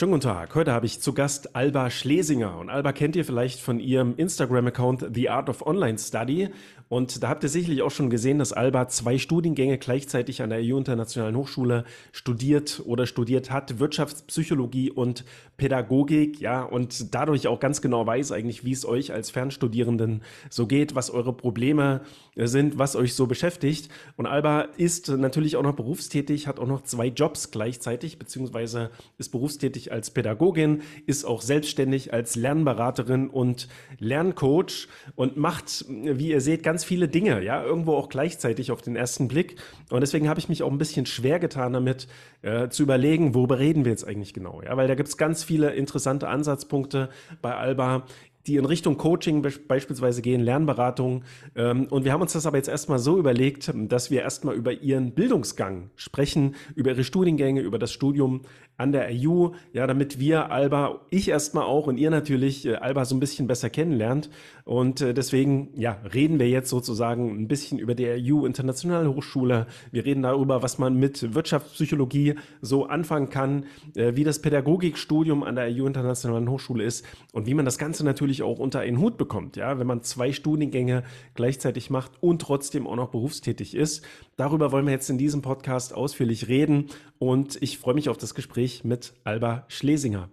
Schönen guten Tag. Heute habe ich zu Gast Alba Schlesinger. Und Alba kennt ihr vielleicht von ihrem Instagram-Account The Art of Online Study. Und da habt ihr sicherlich auch schon gesehen, dass Alba zwei Studiengänge gleichzeitig an der EU Internationalen Hochschule studiert oder studiert hat. Wirtschaftspsychologie und Pädagogik. Ja, und dadurch auch ganz genau weiß eigentlich, wie es euch als Fernstudierenden so geht, was eure Probleme sind, was euch so beschäftigt. Und Alba ist natürlich auch noch berufstätig, hat auch noch zwei Jobs gleichzeitig, beziehungsweise ist berufstätig als Pädagogin, ist auch selbstständig als Lernberaterin und Lerncoach und macht, wie ihr seht, ganz viele Dinge, ja, irgendwo auch gleichzeitig auf den ersten Blick. Und deswegen habe ich mich auch ein bisschen schwer getan damit, äh, zu überlegen, worüber reden wir jetzt eigentlich genau, ja, weil da gibt es ganz viele interessante Ansatzpunkte bei Alba die in Richtung Coaching beispielsweise gehen, Lernberatung. Ähm, und wir haben uns das aber jetzt erstmal so überlegt, dass wir erstmal über ihren Bildungsgang sprechen, über ihre Studiengänge, über das Studium an der EU, ja, damit wir Alba, ich erstmal auch und ihr natürlich äh, Alba so ein bisschen besser kennenlernt. Und äh, deswegen, ja, reden wir jetzt sozusagen ein bisschen über die EU Internationale Hochschule. Wir reden darüber, was man mit Wirtschaftspsychologie so anfangen kann, äh, wie das Pädagogikstudium an der EU Internationalen Hochschule ist und wie man das Ganze natürlich auch unter einen Hut bekommt, ja, wenn man zwei Studiengänge gleichzeitig macht und trotzdem auch noch berufstätig ist. Darüber wollen wir jetzt in diesem Podcast ausführlich reden und ich freue mich auf das Gespräch mit Alba Schlesinger.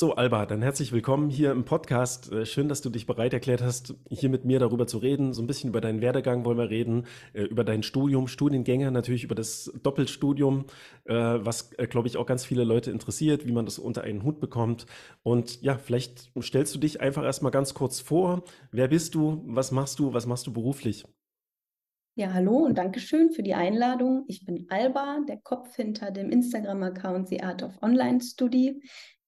So, Alba, dann herzlich willkommen hier im Podcast. Äh, schön, dass du dich bereit erklärt hast, hier mit mir darüber zu reden. So ein bisschen über deinen Werdegang wollen wir reden, äh, über dein Studium, Studiengänge, natürlich über das Doppelstudium, äh, was, glaube ich, auch ganz viele Leute interessiert, wie man das unter einen Hut bekommt. Und ja, vielleicht stellst du dich einfach erstmal ganz kurz vor. Wer bist du? Was machst du? Was machst du beruflich? Ja, hallo und Dankeschön für die Einladung. Ich bin Alba, der Kopf hinter dem Instagram-Account The Art of Online Study.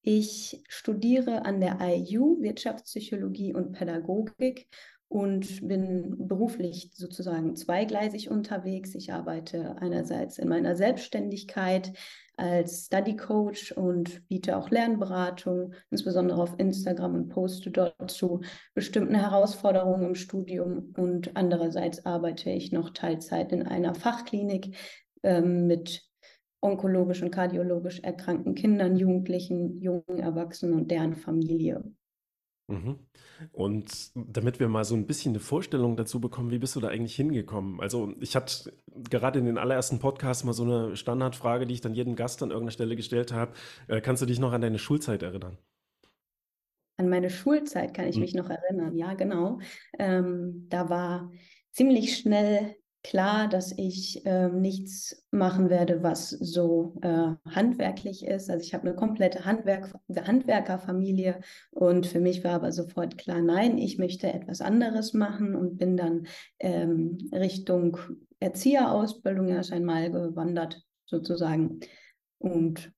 Ich studiere an der IU Wirtschaftspsychologie und Pädagogik und bin beruflich sozusagen zweigleisig unterwegs. Ich arbeite einerseits in meiner Selbstständigkeit als Study Coach und biete auch Lernberatung, insbesondere auf Instagram und poste dort zu bestimmten Herausforderungen im Studium. Und andererseits arbeite ich noch Teilzeit in einer Fachklinik ähm, mit onkologisch und kardiologisch erkrankten Kindern, Jugendlichen, jungen Erwachsenen und deren Familie. Mhm. Und damit wir mal so ein bisschen eine Vorstellung dazu bekommen, wie bist du da eigentlich hingekommen? Also ich hatte gerade in den allerersten Podcasts mal so eine Standardfrage, die ich dann jedem Gast an irgendeiner Stelle gestellt habe. Äh, kannst du dich noch an deine Schulzeit erinnern? An meine Schulzeit kann ich hm. mich noch erinnern, ja genau. Ähm, da war ziemlich schnell klar, dass ich äh, nichts machen werde, was so äh, handwerklich ist. Also ich habe eine komplette Handwerk Handwerkerfamilie und für mich war aber sofort klar, nein, ich möchte etwas anderes machen und bin dann ähm, Richtung Erzieherausbildung erst einmal gewandert sozusagen und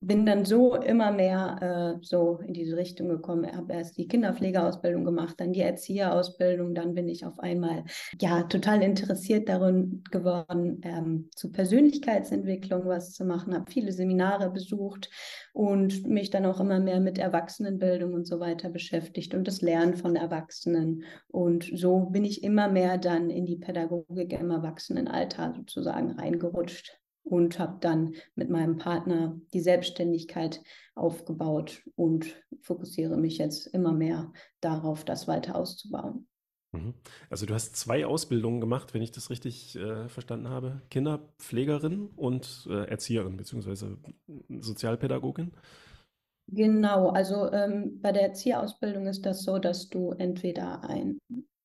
bin dann so immer mehr äh, so in diese Richtung gekommen. Ich habe erst die Kinderpflegeausbildung gemacht, dann die Erzieherausbildung, dann bin ich auf einmal ja total interessiert darin geworden, ähm, zu Persönlichkeitsentwicklung was zu machen, habe viele Seminare besucht und mich dann auch immer mehr mit Erwachsenenbildung und so weiter beschäftigt und das Lernen von Erwachsenen. Und so bin ich immer mehr dann in die Pädagogik im Erwachsenenalter sozusagen reingerutscht und habe dann mit meinem Partner die Selbstständigkeit aufgebaut und fokussiere mich jetzt immer mehr darauf, das weiter auszubauen. Mhm. Also du hast zwei Ausbildungen gemacht, wenn ich das richtig äh, verstanden habe. Kinderpflegerin und äh, Erzieherin beziehungsweise Sozialpädagogin. Genau, also ähm, bei der Erzieherausbildung ist das so, dass du entweder ein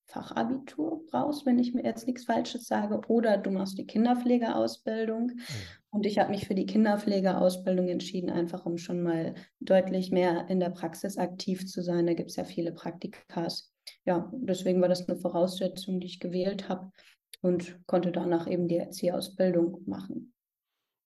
Fachabitur brauchst, wenn ich mir jetzt nichts Falsches sage, oder du machst die Kinderpflegeausbildung. Mhm. Und ich habe mich für die Kinderpflegeausbildung entschieden, einfach um schon mal deutlich mehr in der Praxis aktiv zu sein. Da gibt es ja viele Praktikas. Ja, deswegen war das eine Voraussetzung, die ich gewählt habe und konnte danach eben die Erzieherausbildung machen.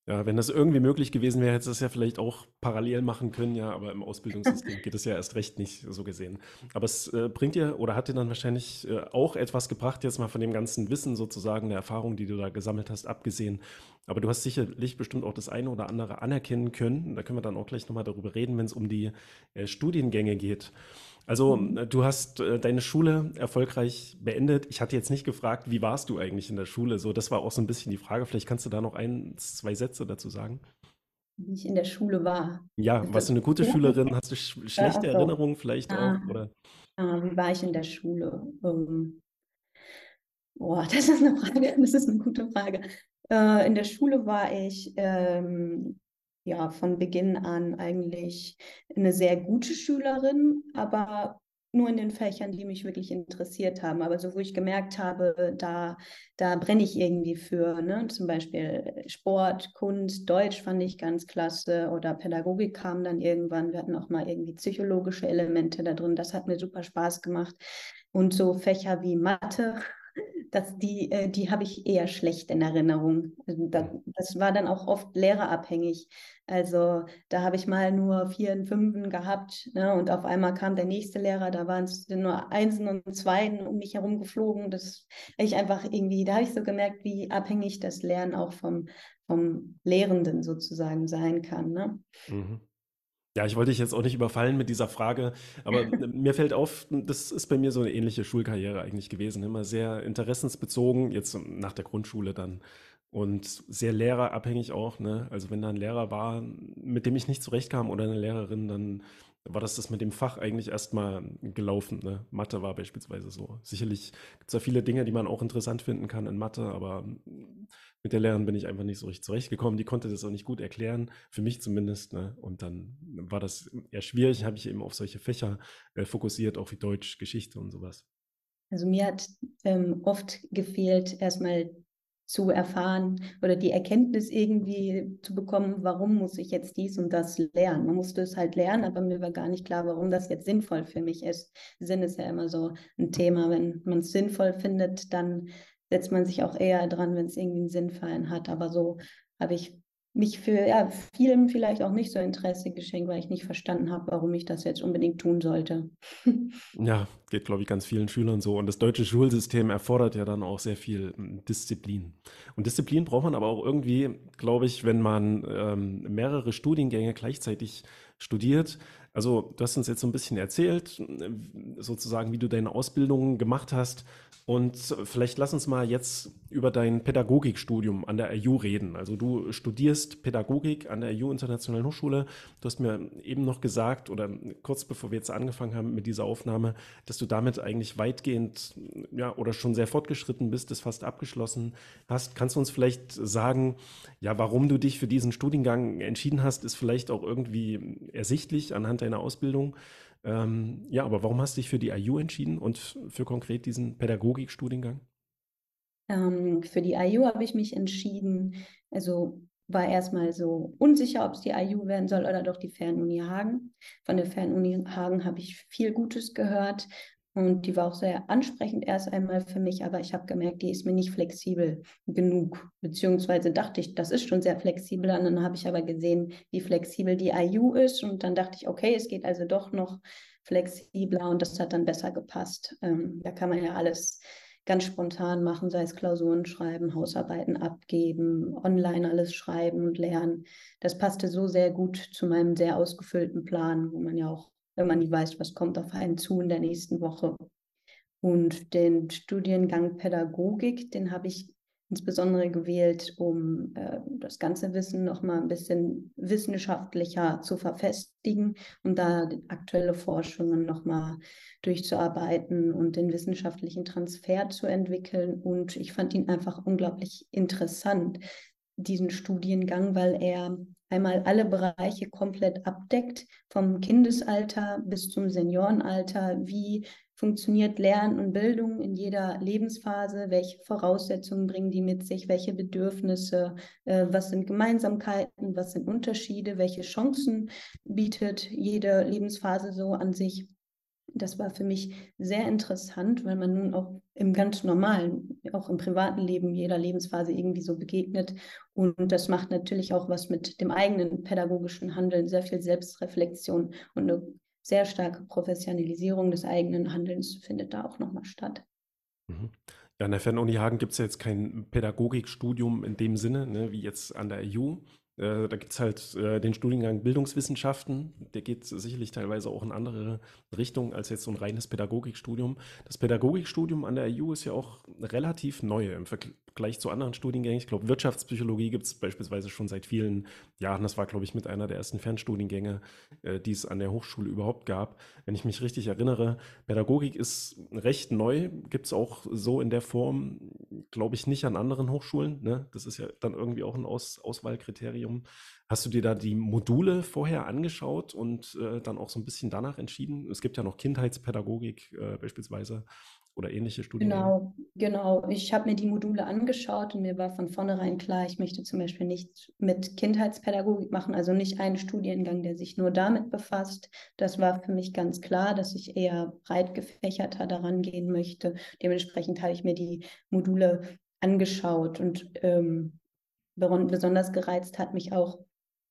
Ja, wenn das irgendwie möglich gewesen wäre, hätte es ja vielleicht auch parallel machen können, ja, aber im Ausbildungssystem geht es ja erst recht nicht so gesehen. Aber es äh, bringt dir oder hat dir dann wahrscheinlich äh, auch etwas gebracht, jetzt mal von dem ganzen Wissen sozusagen, der Erfahrung, die du da gesammelt hast, abgesehen. Aber du hast sicherlich bestimmt auch das eine oder andere anerkennen können. Da können wir dann auch gleich nochmal darüber reden, wenn es um die äh, Studiengänge geht. Also Mhm. äh, du hast äh, deine Schule erfolgreich beendet. Ich hatte jetzt nicht gefragt, wie warst du eigentlich in der Schule? So, das war auch so ein bisschen die Frage. Vielleicht kannst du da noch ein, zwei Sätze dazu sagen. Wie ich in der Schule war. Ja, warst du eine gute ja? Schülerin? Hast du sch Ja, schlechte ach so. Erinnerungen vielleicht auch? Ah, Oder? ah, wie war ich in der Schule? Ähm, boah, das ist eine Frage, das ist eine gute Frage. Äh, in der Schule war ich ähm, ja von Beginn an eigentlich eine sehr gute Schülerin, aber nur in den Fächern, die mich wirklich interessiert haben. Aber so, wo ich gemerkt habe, da, da brenne ich irgendwie für. Ne? Zum Beispiel Sport, Kunst, Deutsch fand ich ganz klasse oder Pädagogik kam dann irgendwann. Wir hatten auch mal irgendwie psychologische Elemente da drin. Das hat mir super Spaß gemacht. Und so Fächer wie Mathe, das, die, äh, die habe ich eher schlecht in Erinnerung. Also da, das war dann auch oft lehrerabhängig. Also da habe ich mal nur vier und Fünfen gehabt ne? und auf einmal kam der nächste Lehrer, da waren es nur Einsen und Zweien um mich herum geflogen. Das ich einfach irgendwie, da habe ich so gemerkt, wie abhängig das Lernen auch vom, vom Lehrenden sozusagen sein kann. Ne? Mhm. Ja, ich wollte dich jetzt auch nicht überfallen mit dieser Frage, aber mir fällt auf, das ist bei mir so eine ähnliche Schulkarriere eigentlich gewesen. Immer sehr interessensbezogen, jetzt nach der Grundschule dann. Und sehr lehrerabhängig auch, ne? Also wenn da ein Lehrer war, mit dem ich nicht zurechtkam oder eine Lehrerin, dann war das das mit dem Fach eigentlich erstmal gelaufen, ne? Mathe war beispielsweise so. Sicherlich gibt es da viele Dinge, die man auch interessant finden kann in Mathe, aber mit der Lehrerin bin ich einfach nicht so richtig zurechtgekommen. Die konnte das auch nicht gut erklären, für mich zumindest, ne? Und dann war das eher schwierig, habe ich eben auf solche Fächer äh, fokussiert, auch wie Deutsch, Geschichte und sowas. Also mir hat ähm, oft gefehlt, erstmal zu erfahren oder die Erkenntnis irgendwie zu bekommen, warum muss ich jetzt dies und das lernen. Man musste es halt lernen, aber mir war gar nicht klar, warum das jetzt sinnvoll für mich ist. Sinn ist ja immer so ein Thema. Wenn man es sinnvoll findet, dann setzt man sich auch eher dran, wenn es irgendwie einen Sinn für einen hat. Aber so habe ich mich für ja, vielen vielleicht auch nicht so Interesse geschenkt, weil ich nicht verstanden habe, warum ich das jetzt unbedingt tun sollte. Ja, geht, glaube ich, ganz vielen Schülern so. Und das deutsche Schulsystem erfordert ja dann auch sehr viel hm, Disziplin. Und Disziplin braucht man aber auch irgendwie, glaube ich, wenn man ähm, mehrere Studiengänge gleichzeitig studiert. Also, du hast uns jetzt so ein bisschen erzählt, äh, sozusagen, wie du deine Ausbildung gemacht hast. Und vielleicht lass uns mal jetzt über dein Pädagogikstudium an der IU reden. Also du studierst Pädagogik an der IU Internationalen Hochschule. Du hast mir eben noch gesagt, oder kurz bevor wir jetzt angefangen haben mit dieser Aufnahme, dass du damit eigentlich weitgehend, ja, oder schon sehr fortgeschritten bist, das fast abgeschlossen hast. Kannst du uns vielleicht sagen, ja, warum du dich für diesen Studiengang entschieden hast, ist vielleicht auch irgendwie ersichtlich anhand deiner Ausbildung. Ähm, ja, aber warum hast du dich für die IU entschieden und für konkret diesen Pädagogikstudiengang? Ähm, für die IU habe ich mich entschieden, also war erstmal so unsicher, ob es die IU werden soll oder doch die Fernuni Hagen. Von der Fernuni Hagen habe ich viel Gutes gehört und die war auch sehr ansprechend erst einmal für mich, aber ich habe gemerkt, die ist mir nicht flexibel genug, beziehungsweise dachte ich, das ist schon sehr flexibel. Und dann habe ich aber gesehen, wie flexibel die IU ist und dann dachte ich, okay, es geht also doch noch flexibler und das hat dann besser gepasst. Ähm, da kann man ja alles ganz spontan machen, sei es Klausuren schreiben, Hausarbeiten abgeben, online alles schreiben und lernen. Das passte so sehr gut zu meinem sehr ausgefüllten Plan, wo man ja auch wenn man nicht weiß, was kommt auf einen zu in der nächsten Woche. Und den Studiengang Pädagogik, den habe ich insbesondere gewählt, um äh, das ganze Wissen noch mal ein bisschen wissenschaftlicher zu verfestigen und da aktuelle Forschungen noch mal durchzuarbeiten und den wissenschaftlichen Transfer zu entwickeln. Und ich fand ihn einfach unglaublich interessant, diesen Studiengang, weil er einmal alle Bereiche komplett abdeckt, vom Kindesalter bis zum Seniorenalter. Wie funktioniert Lernen und Bildung in jeder Lebensphase? Welche Voraussetzungen bringen die mit sich? Welche Bedürfnisse? Äh, was sind Gemeinsamkeiten? Was sind Unterschiede? Welche Chancen bietet jede Lebensphase so an sich? Das war für mich sehr interessant, weil man nun auch im ganz normalen, auch im privaten Leben jeder Lebensphase irgendwie so begegnet. Und das macht natürlich auch was mit dem eigenen pädagogischen Handeln, sehr viel Selbstreflexion und eine sehr starke Professionalisierung des eigenen Handelns findet da auch nochmal statt. Mhm. Ja, an der Fernuni Hagen gibt es ja jetzt kein Pädagogikstudium in dem Sinne, ne, wie jetzt an der EU. Äh, da gibt es halt äh, den Studiengang Bildungswissenschaften. Der geht sicherlich teilweise auch in andere Richtungen als jetzt so ein reines Pädagogikstudium. Das Pädagogikstudium an der IU ist ja auch relativ neu im Vergleich zu anderen Studiengängen. Ich glaube, Wirtschaftspsychologie gibt es beispielsweise schon seit vielen Jahren. Das war, glaube ich, mit einer der ersten Fernstudiengänge, äh, die es an der Hochschule überhaupt gab. Wenn ich mich richtig erinnere, Pädagogik ist recht neu, gibt es auch so in der Form, glaube ich, nicht an anderen Hochschulen. Ne? Das ist ja dann irgendwie auch ein Aus Auswahlkriterium. Studium. Hast du dir da die Module vorher angeschaut und äh, dann auch so ein bisschen danach entschieden? Es gibt ja noch Kindheitspädagogik äh, beispielsweise oder ähnliche Studien. Genau, genau. Ich habe mir die Module angeschaut und mir war von vornherein klar, ich möchte zum Beispiel nicht mit Kindheitspädagogik machen, also nicht einen Studiengang, der sich nur damit befasst. Das war für mich ganz klar, dass ich eher breit gefächerter daran gehen möchte. Dementsprechend habe ich mir die Module angeschaut und ähm, besonders gereizt hat mich auch,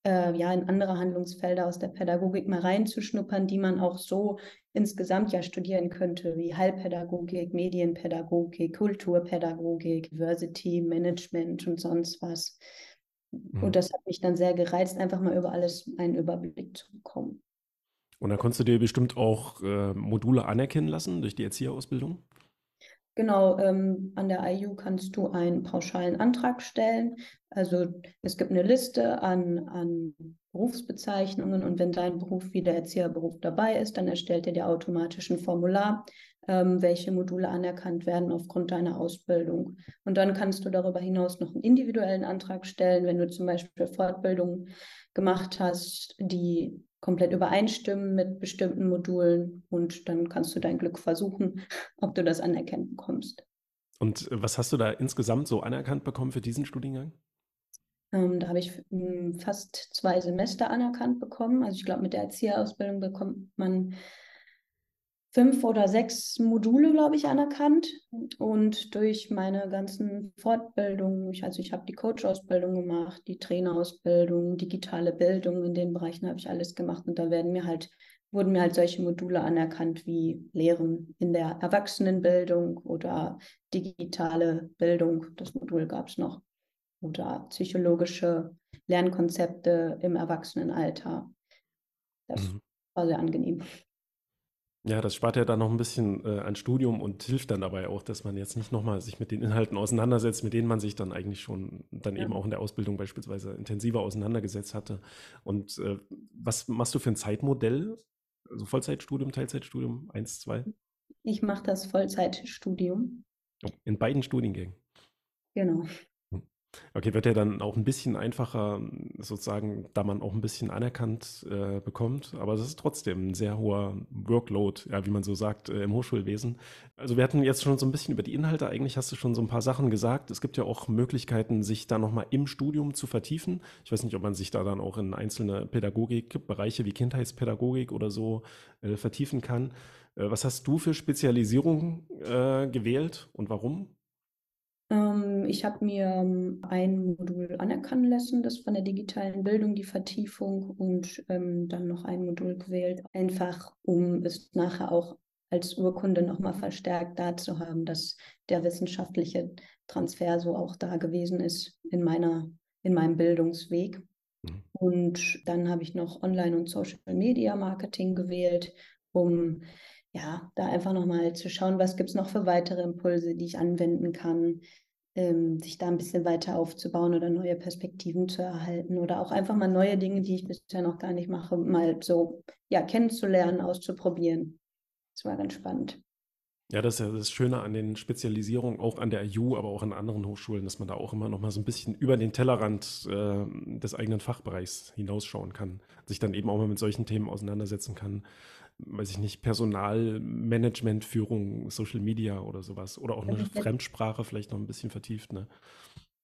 äh, ja, in andere Handlungsfelder aus der Pädagogik mal reinzuschnuppern, die man auch so insgesamt ja studieren könnte, wie Heilpädagogik, Medienpädagogik, Kulturpädagogik, Diversity, Management und sonst was. Mhm. Und das hat mich dann sehr gereizt, einfach mal über alles einen Überblick zu bekommen. Und da konntest du dir bestimmt auch äh, Module anerkennen lassen durch die Erzieherausbildung? Genau, ähm, an der IU kannst du einen pauschalen Antrag stellen. Also es gibt eine Liste an, an Berufsbezeichnungen und wenn dein Beruf wie der Erzieherberuf dabei ist, dann erstellt er dir automatisch ein Formular, ähm, welche Module anerkannt werden aufgrund deiner Ausbildung. Und dann kannst du darüber hinaus noch einen individuellen Antrag stellen, wenn du zum Beispiel Fortbildungen gemacht hast, die komplett übereinstimmen mit bestimmten Modulen und dann kannst du dein Glück versuchen, ob du das anerkannt bekommst. Und äh, was hast du da insgesamt so anerkannt bekommen für diesen Studiengang? Ähm, da habe ich hm, fast zwei Semester anerkannt bekommen. Also ich glaube, mit der Erzieherausbildung bekommt man fünf oder sechs Module, glaube ich, anerkannt. Und durch meine ganzen Fortbildungen, ich, also ich habe die Coach-Ausbildung gemacht, die Trainerausbildung, digitale Bildung, in den Bereichen habe ich alles gemacht. Und da werden mir halt, wurden mir halt solche Module anerkannt wie Lehren in der Erwachsenenbildung oder digitale Bildung. Das Modul gab es noch. Oder psychologische Lernkonzepte im Erwachsenenalter. Das mhm. war sehr angenehm. Ja, das spart ja dann noch ein bisschen äh, an Studium und hilft dann dabei auch, dass man jetzt nicht nochmal sich mit den Inhalten auseinandersetzt, mit denen man sich dann eigentlich schon dann ja. eben auch in der Ausbildung beispielsweise intensiver auseinandergesetzt hatte. Und äh, was machst du für ein Zeitmodell? Also Vollzeitstudium, Teilzeitstudium, eins, zwei? Ich mache das Vollzeitstudium. In beiden Studiengängen. Genau. Okay, wird ja dann auch ein bisschen einfacher, sozusagen, da man auch ein bisschen anerkannt äh, bekommt. Aber es ist trotzdem ein sehr hoher Workload, ja, wie man so sagt, äh, im Hochschulwesen. Also wir hatten jetzt schon so ein bisschen über die Inhalte. Eigentlich hast du schon so ein paar Sachen gesagt. Es gibt ja auch Möglichkeiten, sich da nochmal im Studium zu vertiefen. Ich weiß nicht, ob man sich da dann auch in einzelne Pädagogikbereiche wie Kindheitspädagogik oder so äh, vertiefen kann. Äh, was hast du für Spezialisierung äh, gewählt und warum? Ähm, ich habe mir ähm, ein Modul anerkennen lassen, das von der digitalen Bildung, die Vertiefung und ähm, dann noch ein Modul gewählt, einfach um es nachher auch als Urkunde nochmal verstärkt da zu haben, dass der wissenschaftliche Transfer so auch da gewesen ist in meiner, in meinem Bildungsweg. Mhm. Und dann habe ich noch Online- und Social Media Marketing gewählt, um ja, da einfach nochmal zu schauen, was gibt es noch für weitere Impulse, die ich anwenden kann, ähm, sich da ein bisschen weiter aufzubauen oder neue Perspektiven zu erhalten oder auch einfach mal neue Dinge, die ich bisher noch gar nicht mache, mal so ja, kennenzulernen, auszuprobieren. Das war ganz spannend. Ja, das ist ja das Schöne an den Spezialisierungen, auch an der IU, aber auch an anderen Hochschulen, dass man da auch immer noch mal so ein bisschen über den Tellerrand äh, des eigenen Fachbereichs hinausschauen kann, sich dann eben auch mal mit solchen Themen auseinandersetzen kann weiß ich nicht, Personalmanagement, Führung, Social Media oder sowas. Oder auch eine also Fremdsprache vielleicht noch ein bisschen vertieft, ne?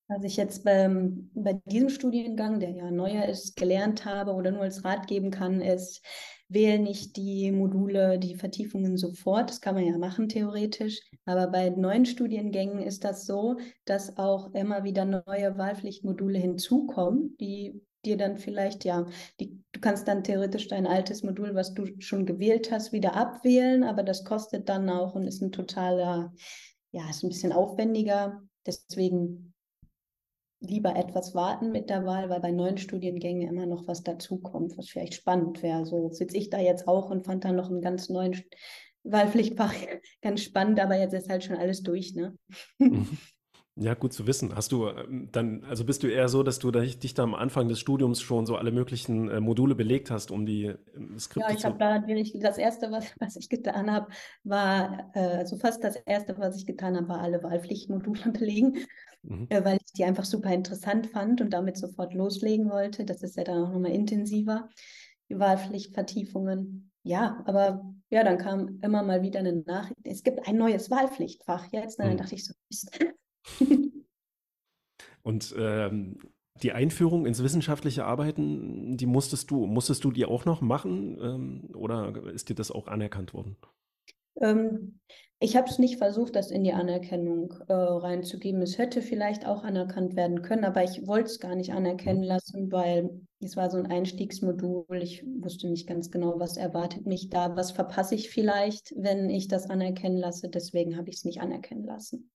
Was ich jetzt beim, bei diesem Studiengang, der ja neuer ist, gelernt habe oder nur als Rat geben kann, ist, wähle nicht die Module, die Vertiefungen sofort. Das kann man ja machen theoretisch. Aber bei neuen Studiengängen ist das so, dass auch immer wieder neue Wahlpflichtmodule hinzukommen, die dir dann vielleicht, ja, die, du kannst dann theoretisch dein altes Modul, was du schon gewählt hast, wieder abwählen, aber das kostet dann auch und ist ein totaler, ja, ist ein bisschen aufwendiger. Deswegen lieber etwas warten mit der Wahl, weil bei neuen Studiengängen immer noch was dazukommt, was vielleicht spannend wäre. So sitze ich da jetzt auch und fand da noch einen ganz neuen Wahlpflichtfach ganz spannend, aber jetzt ist halt schon alles durch, ne? Mhm. Ja, gut zu wissen. Hast du ähm, dann, also bist du eher so, dass du dich da am Anfang des Studiums schon so alle möglichen äh, Module belegt hast, um die äh, Skripte Ja, ich habe da natürlich, das erste, was, was ich getan habe, war, äh, also fast das erste, was ich getan habe, war alle Wahlpflichtmodule belegen, mhm. äh, weil ich die einfach super interessant fand und damit sofort loslegen wollte. Das ist ja dann auch nochmal intensiver, die Wahlpflichtvertiefungen. Ja, aber ja, dann kam immer mal wieder eine Nachricht. Es gibt ein neues Wahlpflichtfach jetzt. Und dann mhm. dachte ich so, Mist Und ähm, die Einführung ins wissenschaftliche Arbeiten, die musstest du, musstest du die auch noch machen ähm, oder ist dir das auch anerkannt worden? Ähm, ich habe es nicht versucht, das in die Anerkennung äh, reinzugeben. Es hätte vielleicht auch anerkannt werden können, aber ich wollte es gar nicht anerkennen mhm. lassen, weil es war so ein Einstiegsmodul. Ich wusste nicht ganz genau, was erwartet mich da, was verpasse ich vielleicht, wenn ich das anerkennen lasse. Deswegen habe ich es nicht anerkennen lassen.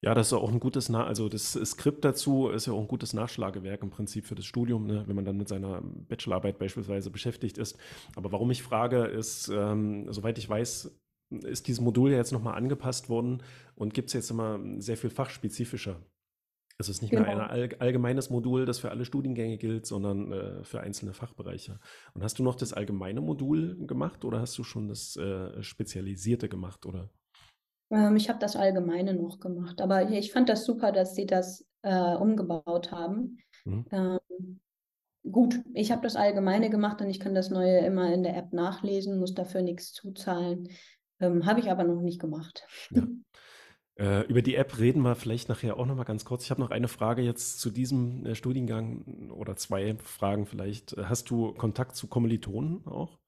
Ja, das ist auch ein gutes, Na also das Skript dazu ist ja auch ein gutes Nachschlagewerk im Prinzip für das Studium, ne, wenn man dann mit seiner Bachelorarbeit beispielsweise beschäftigt ist. Aber warum ich frage, ist, ähm, soweit ich weiß, ist dieses Modul ja jetzt nochmal angepasst worden und gibt es jetzt immer sehr viel fachspezifischer. Es ist nicht genau. mehr ein allgemeines Modul, das für alle Studiengänge gilt, sondern äh, für einzelne Fachbereiche. Und hast du noch das allgemeine Modul gemacht oder hast du schon das äh, spezialisierte gemacht, oder? Ähm, ich habe das Allgemeine noch gemacht, aber ich fand das super, dass sie das äh, umgebaut haben. Mhm. Ähm, gut, ich habe das Allgemeine gemacht und ich kann das Neue immer in der App nachlesen, muss dafür nichts zuzahlen. Ähm, habe ich aber noch nicht gemacht. Ja. Äh, über die App reden wir vielleicht nachher auch noch mal ganz kurz. Ich habe noch eine Frage jetzt zu diesem äh, Studiengang oder zwei Fragen vielleicht. Hast du Kontakt zu Kommilitonen auch?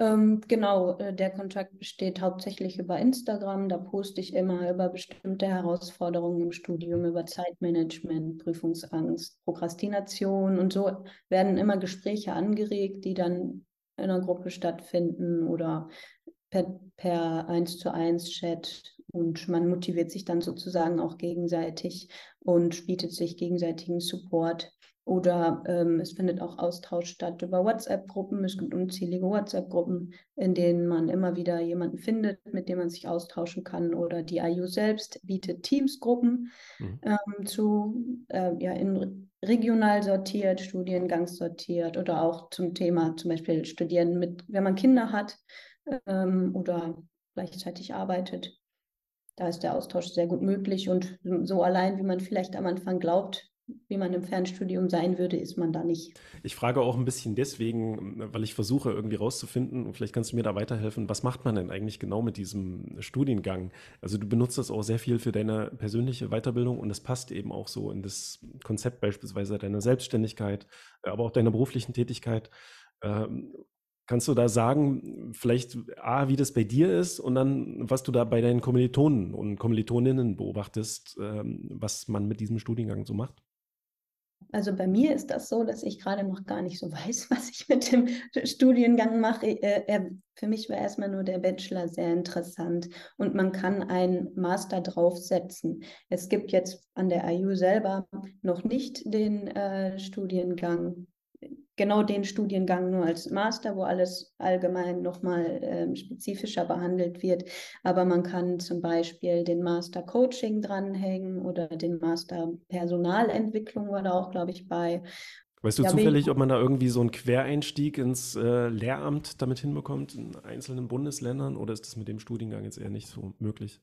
Ähm, genau, äh, der Kontakt besteht hauptsächlich über Instagram. Da poste ich immer über bestimmte Herausforderungen im Studium, über Zeitmanagement, Prüfungsangst, Prokrastination und so werden immer Gespräche angeregt, die dann in einer Gruppe stattfinden oder per, per 1 zu 1 Chat und man motiviert sich dann sozusagen auch gegenseitig und bietet sich gegenseitigen Support. Oder ähm, es findet auch Austausch statt über WhatsApp-Gruppen. Es gibt unzählige WhatsApp-Gruppen, in denen man immer wieder jemanden findet, mit dem man sich austauschen kann. Oder die IU selbst bietet Teams-Gruppen mhm. ähm, zu, äh, ja, in regional sortiert, studiengangssortiert oder auch zum Thema zum Beispiel Studieren mit, wenn man Kinder hat ähm, oder gleichzeitig arbeitet. Da ist der Austausch sehr gut möglich und so allein, wie man vielleicht am Anfang glaubt, wie man im Fernstudium sein würde, ist man da nicht. Ich frage auch ein bisschen deswegen, weil ich versuche irgendwie rauszufinden, und vielleicht kannst du mir da weiterhelfen, was macht man denn eigentlich genau mit diesem Studiengang? Also du benutzt das auch sehr viel für deine persönliche Weiterbildung und es passt eben auch so in das Konzept beispielsweise deiner Selbstständigkeit, aber auch deiner beruflichen Tätigkeit. Ähm, kannst du da sagen, vielleicht A, wie das bei dir ist und dann, was du da bei deinen Kommilitonen und Kommilitoninnen beobachtest, ähm, was man mit diesem Studiengang so macht? Also bei mir ist das so, dass ich gerade noch gar nicht so weiß, was ich mit dem Studiengang mache. Äh, für mich war erstmal nur der Bachelor sehr interessant und man kann einen Master draufsetzen. Es gibt jetzt an der IU selber noch nicht den äh, Studiengang genau den Studiengang nur als Master, wo alles allgemein nochmal ähm, spezifischer behandelt wird. Aber man kann zum Beispiel den Master Coaching dranhängen oder den Master Personalentwicklung war da auch, glaube ich, bei. Weißt du ja, zufällig, ob man da irgendwie so einen Quereinstieg ins äh, Lehramt damit hinbekommt in einzelnen Bundesländern oder ist das mit dem Studiengang jetzt eher nicht so möglich?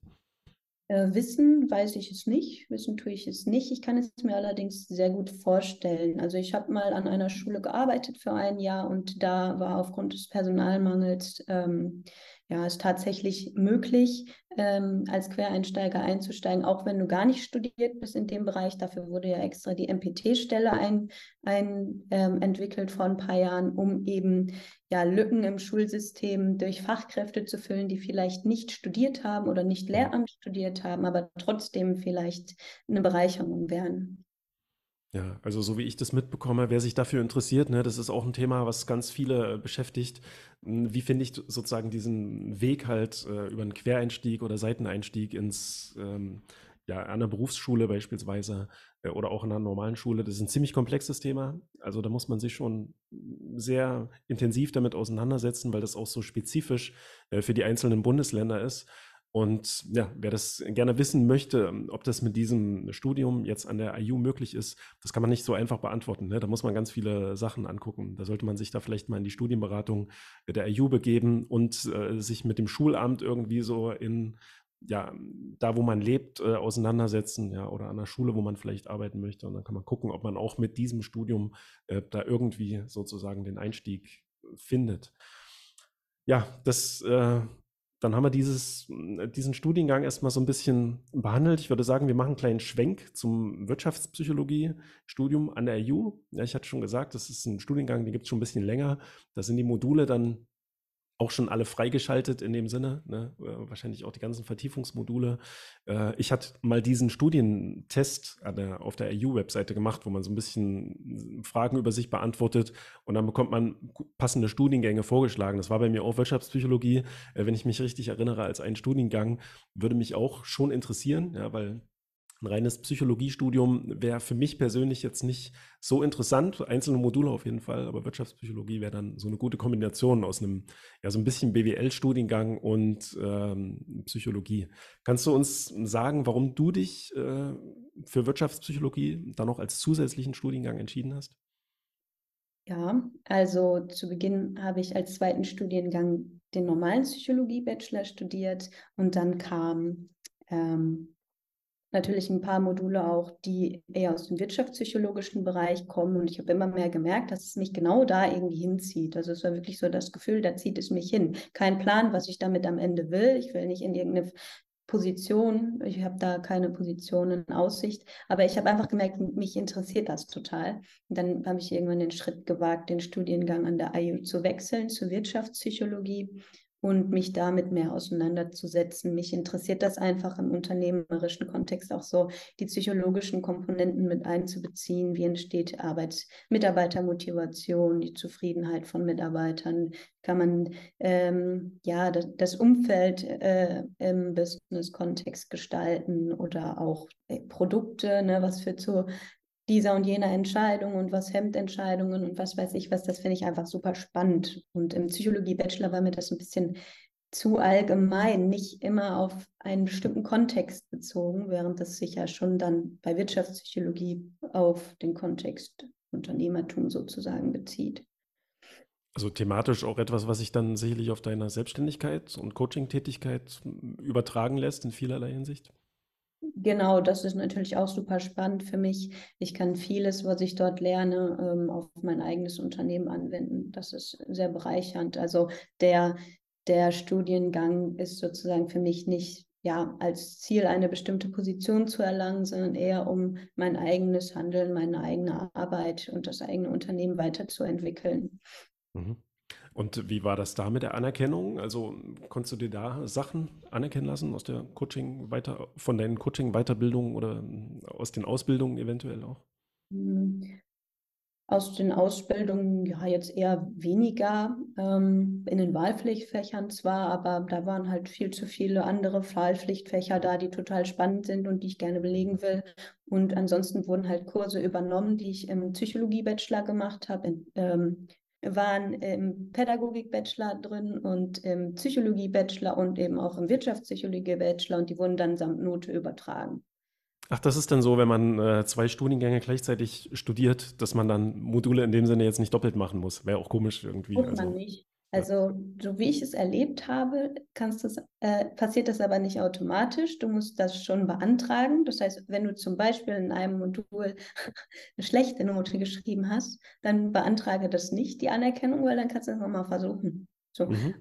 Äh, wissen weiß ich es nicht, wissen tue ich es nicht. Ich kann es mir allerdings sehr gut vorstellen. Also ich habe mal an einer Schule gearbeitet für ein Jahr und da war aufgrund des Personalmangels ähm, ja, es tatsächlich möglich, ähm, als Quereinsteiger einzusteigen, auch wenn du gar nicht studiert bist in dem Bereich. Dafür wurde ja extra die MPT-Stelle ein, ein, ähm, entwickelt vor ein paar Jahren, um eben ja, Lücken im Schulsystem durch Fachkräfte zu füllen, die vielleicht nicht studiert haben oder nicht Lehramt studiert haben, aber trotzdem vielleicht eine Bereicherung wären. Ja, also so wie ich das mitbekomme, wer sich dafür interessiert, ne, das ist auch ein Thema, was ganz viele äh, beschäftigt. Hm, wie finde ich sozusagen diesen Weg halt äh, über einen Quereinstieg oder Seiteneinstieg ins ähm, ja, an der Berufsschule beispielsweise äh, oder auch in einer normalen Schule. Das ist ein ziemlich komplexes Thema. Also da muss man sich schon sehr intensiv damit auseinandersetzen, weil das auch so spezifisch äh, für die einzelnen Bundesländer ist. Und ja, wer das gerne wissen möchte, ob das mit diesem Studium jetzt an der IU möglich ist, das kann man nicht so einfach beantworten. Ne? Da muss man ganz viele Sachen angucken. Da sollte man sich da vielleicht mal in die Studienberatung der IU begeben und äh, sich mit dem Schulamt irgendwie so in ja, da wo man lebt, äh, auseinandersetzen, ja, oder an der Schule, wo man vielleicht arbeiten möchte. Und dann kann man gucken, ob man auch mit diesem Studium äh, da irgendwie sozusagen den Einstieg findet. Ja, das äh, dann haben wir dieses, diesen Studiengang erstmal so ein bisschen behandelt. Ich würde sagen, wir machen einen kleinen Schwenk zum Wirtschaftspsychologie-Studium an der EU. Ja, ich hatte schon gesagt, das ist ein Studiengang, den gibt es schon ein bisschen länger. Da sind die Module dann auch schon alle freigeschaltet in dem Sinne, ne? Äh, wahrscheinlich auch die ganzen Vertiefungsmodule. Äh, ich hatte mal diesen Studientest auf der EU-Webseite gemacht, wo man so ein bisschen Fragen über sich beantwortet und dann bekommt man passende Studiengänge vorgeschlagen. Das war bei mir auch Wirtschaftspsychologie, äh, wenn ich mich richtig erinnere, als ein Studiengang, würde mich auch schon interessieren, ja, weil ein reines Psychologiestudium wäre für mich persönlich jetzt nicht so interessant. Einzelne Module auf jeden Fall, aber Wirtschaftspsychologie wäre dann so eine gute Kombination aus einem, ja, so ein bisschen BWL-Studiengang und ähm, Psychologie. Kannst du uns sagen, warum du dich äh, für Wirtschaftspsychologie dann noch als zusätzlichen Studiengang entschieden hast? Ja, also zu Beginn habe ich als zweiten Studiengang den normalen Psychologie-Bachelor studiert und dann kam ähm, natürlich ein paar Module auch, die eher aus dem wirtschaftspsychologischen Bereich kommen. Und ich habe immer mehr gemerkt, dass es mich genau da irgendwie hinzieht. Also es war wirklich so das Gefühl, da zieht es mich hin. Kein Plan, was ich damit am Ende will. Ich will nicht in irgendeine Position, ich habe da keine Position in Aussicht, aber ich habe einfach gemerkt, mich interessiert das total. Und dann habe ich irgendwann den Schritt gewagt, den Studiengang an der IU zu wechseln zur Wirtschaftspsychologie und mich damit mehr auseinanderzusetzen. Mich interessiert das einfach im unternehmerischen Kontext auch so, die psychologischen Komponenten mit einzubeziehen. Wie entsteht Arbeits Mitarbeitermotivation, die Zufriedenheit von Mitarbeitern? Kann man ähm, ja das, das Umfeld äh, im Business-Kontext gestalten oder auch äh, Produkte, ne, was für zu dieser und jener Entscheidung und was hemmt Entscheidungen und was weiß ich was, das finde ich einfach super spannend. Und im Psychologie-Bachelor war mir das ein bisschen zu allgemein, nicht immer auf einen bestimmten Kontext bezogen, während das sich ja schon dann bei Wirtschaftspsychologie auf den Kontext Unternehmertum sozusagen bezieht. Also thematisch auch etwas, was sich dann sicherlich auf deiner Selbstständigkeit und Coaching-Tätigkeit übertragen lässt in vielerlei Hinsicht? Genau, das ist natürlich auch super spannend für mich. Ich kann vieles, was ich dort lerne, ähm, auf mein eigenes Unternehmen anwenden. Das ist sehr bereichernd. Also der, der Studiengang ist sozusagen für mich nicht ja, als Ziel eine bestimmte Position zu erlangen, sondern eher um mein eigenes Handeln, meine eigene Arbeit und das eigene Unternehmen weiterzuentwickeln. Mhm. Und wie war das da mit der Anerkennung? Also konntest du dir da Sachen anerkennen lassen aus der Coaching weiter, von deinen Coaching-Weiterbildungen oder aus den Ausbildungen eventuell auch? Hm. Aus den Ausbildungen ja jetzt eher weniger, ähm, in den Wahlpflichtfächern zwar, aber da waren halt viel zu viele andere Wahlpflichtfächer da, die total spannend sind und die ich gerne belegen will. Und ansonsten wurden halt Kurse übernommen, die ich im Psychologie-Bachelor gemacht habe, ähm, waren im Pädagogik-Bachelor drin und im Psychologie-Bachelor und eben auch im Wirtschaftspsychologie-Bachelor und die wurden dann samt Note übertragen. Ach, das ist dann so, wenn man äh, zwei Studiengänge gleichzeitig studiert, dass man dann Module in dem Sinne jetzt nicht doppelt machen muss. Wäre auch komisch irgendwie. Muss also. man nicht. Also, so wie ich es erlebt habe, kannst das, äh, passiert das aber nicht automatisch. Du musst das schon beantragen. Das heißt, wenn du zum Beispiel in einem Modul eine schlechte Note geschrieben hast, dann beantrage das nicht, die Anerkennung, weil dann kannst du es nochmal versuchen. So. Mhm.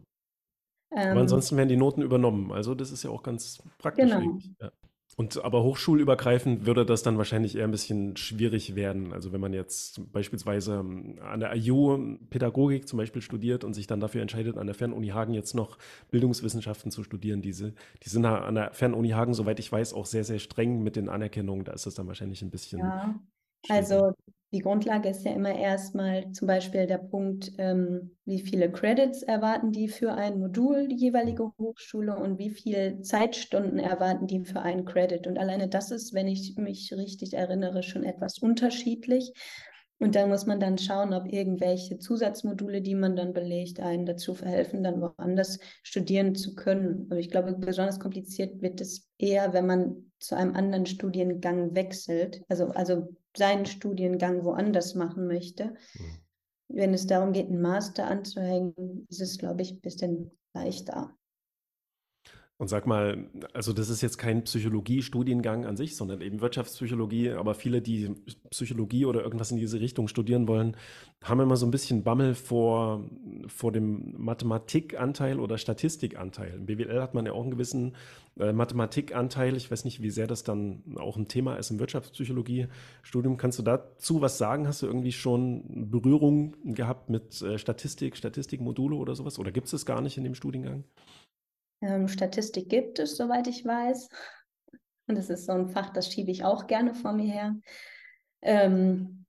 Ähm, aber ansonsten werden die Noten übernommen. Also, das ist ja auch ganz praktisch. Genau. Ja. Und aber hochschulübergreifend würde das dann wahrscheinlich eher ein bisschen schwierig werden. Also wenn man jetzt beispielsweise ähm, an der IU Pädagogik zum Beispiel studiert und sich dann dafür entscheidet, an der Fernuni Hagen jetzt noch Bildungswissenschaften zu studieren, diese, die sind an der Fernuni Hagen, soweit ich weiß, auch sehr, sehr streng mit den Anerkennungen. Da ist das dann wahrscheinlich ein bisschen. Ja, also die Grundlage ist ja immer erstmal zum Beispiel der Punkt, ähm, wie viele Credits erwarten die für ein Modul, die jeweilige Hochschule, und wie viele Zeitstunden erwarten die für einen Credit. Und alleine das ist, wenn ich mich richtig erinnere, schon etwas unterschiedlich. Und da muss man dann schauen, ob irgendwelche Zusatzmodule, die man dann belegt, einen dazu verhelfen, dann woanders studieren zu können. Aber ich glaube, besonders kompliziert wird es eher, wenn man zu einem anderen Studiengang wechselt, also, also seinen Studiengang woanders machen möchte. Mhm. Wenn es darum geht, einen Master anzuhängen, ist es, glaube ich, ein bisschen leichter. Und sag mal, also das ist jetzt kein Psychologie-Studiengang an sich, sondern eben Wirtschaftspsychologie, aber viele, die Psychologie oder irgendwas in diese Richtung studieren wollen, haben immer so ein bisschen Bammel vor, vor dem Mathematikanteil oder Statistikanteil. Im BWL hat man ja auch einen gewissen äh, Mathematikanteil. Ich weiß nicht, wie sehr das dann auch ein Thema ist im Wirtschaftspsychologie-Studium. Kannst du dazu was sagen? Hast du irgendwie schon Berührung gehabt mit äh, Statistik, Statistikmodule oder sowas? Oder gibt es das gar nicht in dem Studiengang? Ähm, Statistik gibt es, soweit ich weiß. Und das ist so ein Fach, das schiebe ich auch gerne vor mir her. Ähm,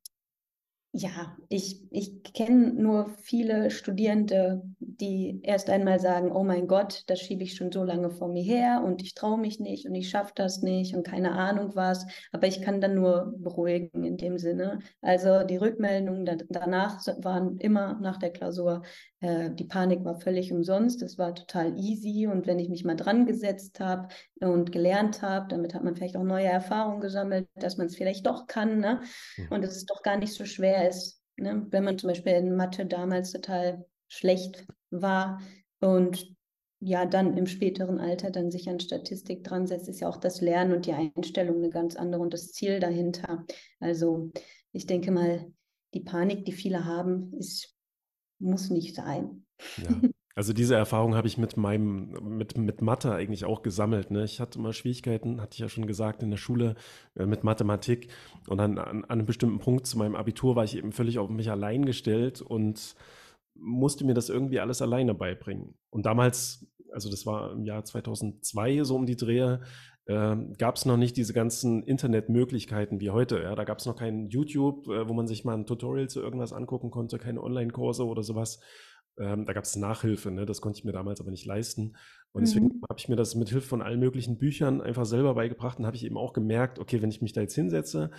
ja, ich, ich kenne nur viele Studierende, die erst einmal sagen, oh mein Gott, das schiebe ich schon so lange vor mir her und ich traue mich nicht und ich schaffe das nicht und keine Ahnung was. Aber ich kann dann nur beruhigen in dem Sinne. Also die Rückmeldungen da, danach waren immer nach der Klausur, die Panik war völlig umsonst, es war total easy und wenn ich mich mal dran gesetzt habe und gelernt habe, damit hat man vielleicht auch neue Erfahrungen gesammelt, dass man es vielleicht doch kann ne? Und es ist doch gar nicht so schwer ist, ne? wenn man zum Beispiel in Mathe damals total schlecht war und ja, dann im späteren Alter dann sich an Statistik dran setzt, ist ja auch das Lernen und die Einstellung eine ganz andere und das Ziel dahinter. Also ich denke mal, die Panik, die viele haben, ist, muss nicht sein. Ja. Also diese Erfahrung habe ich mit meinem, mit, mit Mathe eigentlich auch gesammelt. Ne? Ich hatte mal Schwierigkeiten, hatte ich ja schon gesagt, in der Schule äh, mit Mathematik. Und dann an, an, einem bestimmten Punkt zu meinem Abitur war ich eben völlig auf mich allein gestellt und musste mir das irgendwie alles alleine beibringen. Und damals, also das war im Jahr 2002 so um die Drehe, äh, gab es noch nicht diese ganzen Internetmöglichkeiten wie heute. Ja? Da gab es noch kein YouTube, äh, wo man sich mal ein Tutorial zu irgendwas angucken konnte, keine Online-Kurse oder sowas. Ähm, da gab es Nachhilfe, ne? das konnte ich mir damals aber nicht leisten. Und deswegen mhm. habe ich mir das mit Hilfe von allen möglichen Büchern einfach selber beigebracht und habe ich eben auch gemerkt, okay, wenn ich mich da jetzt hinsetze,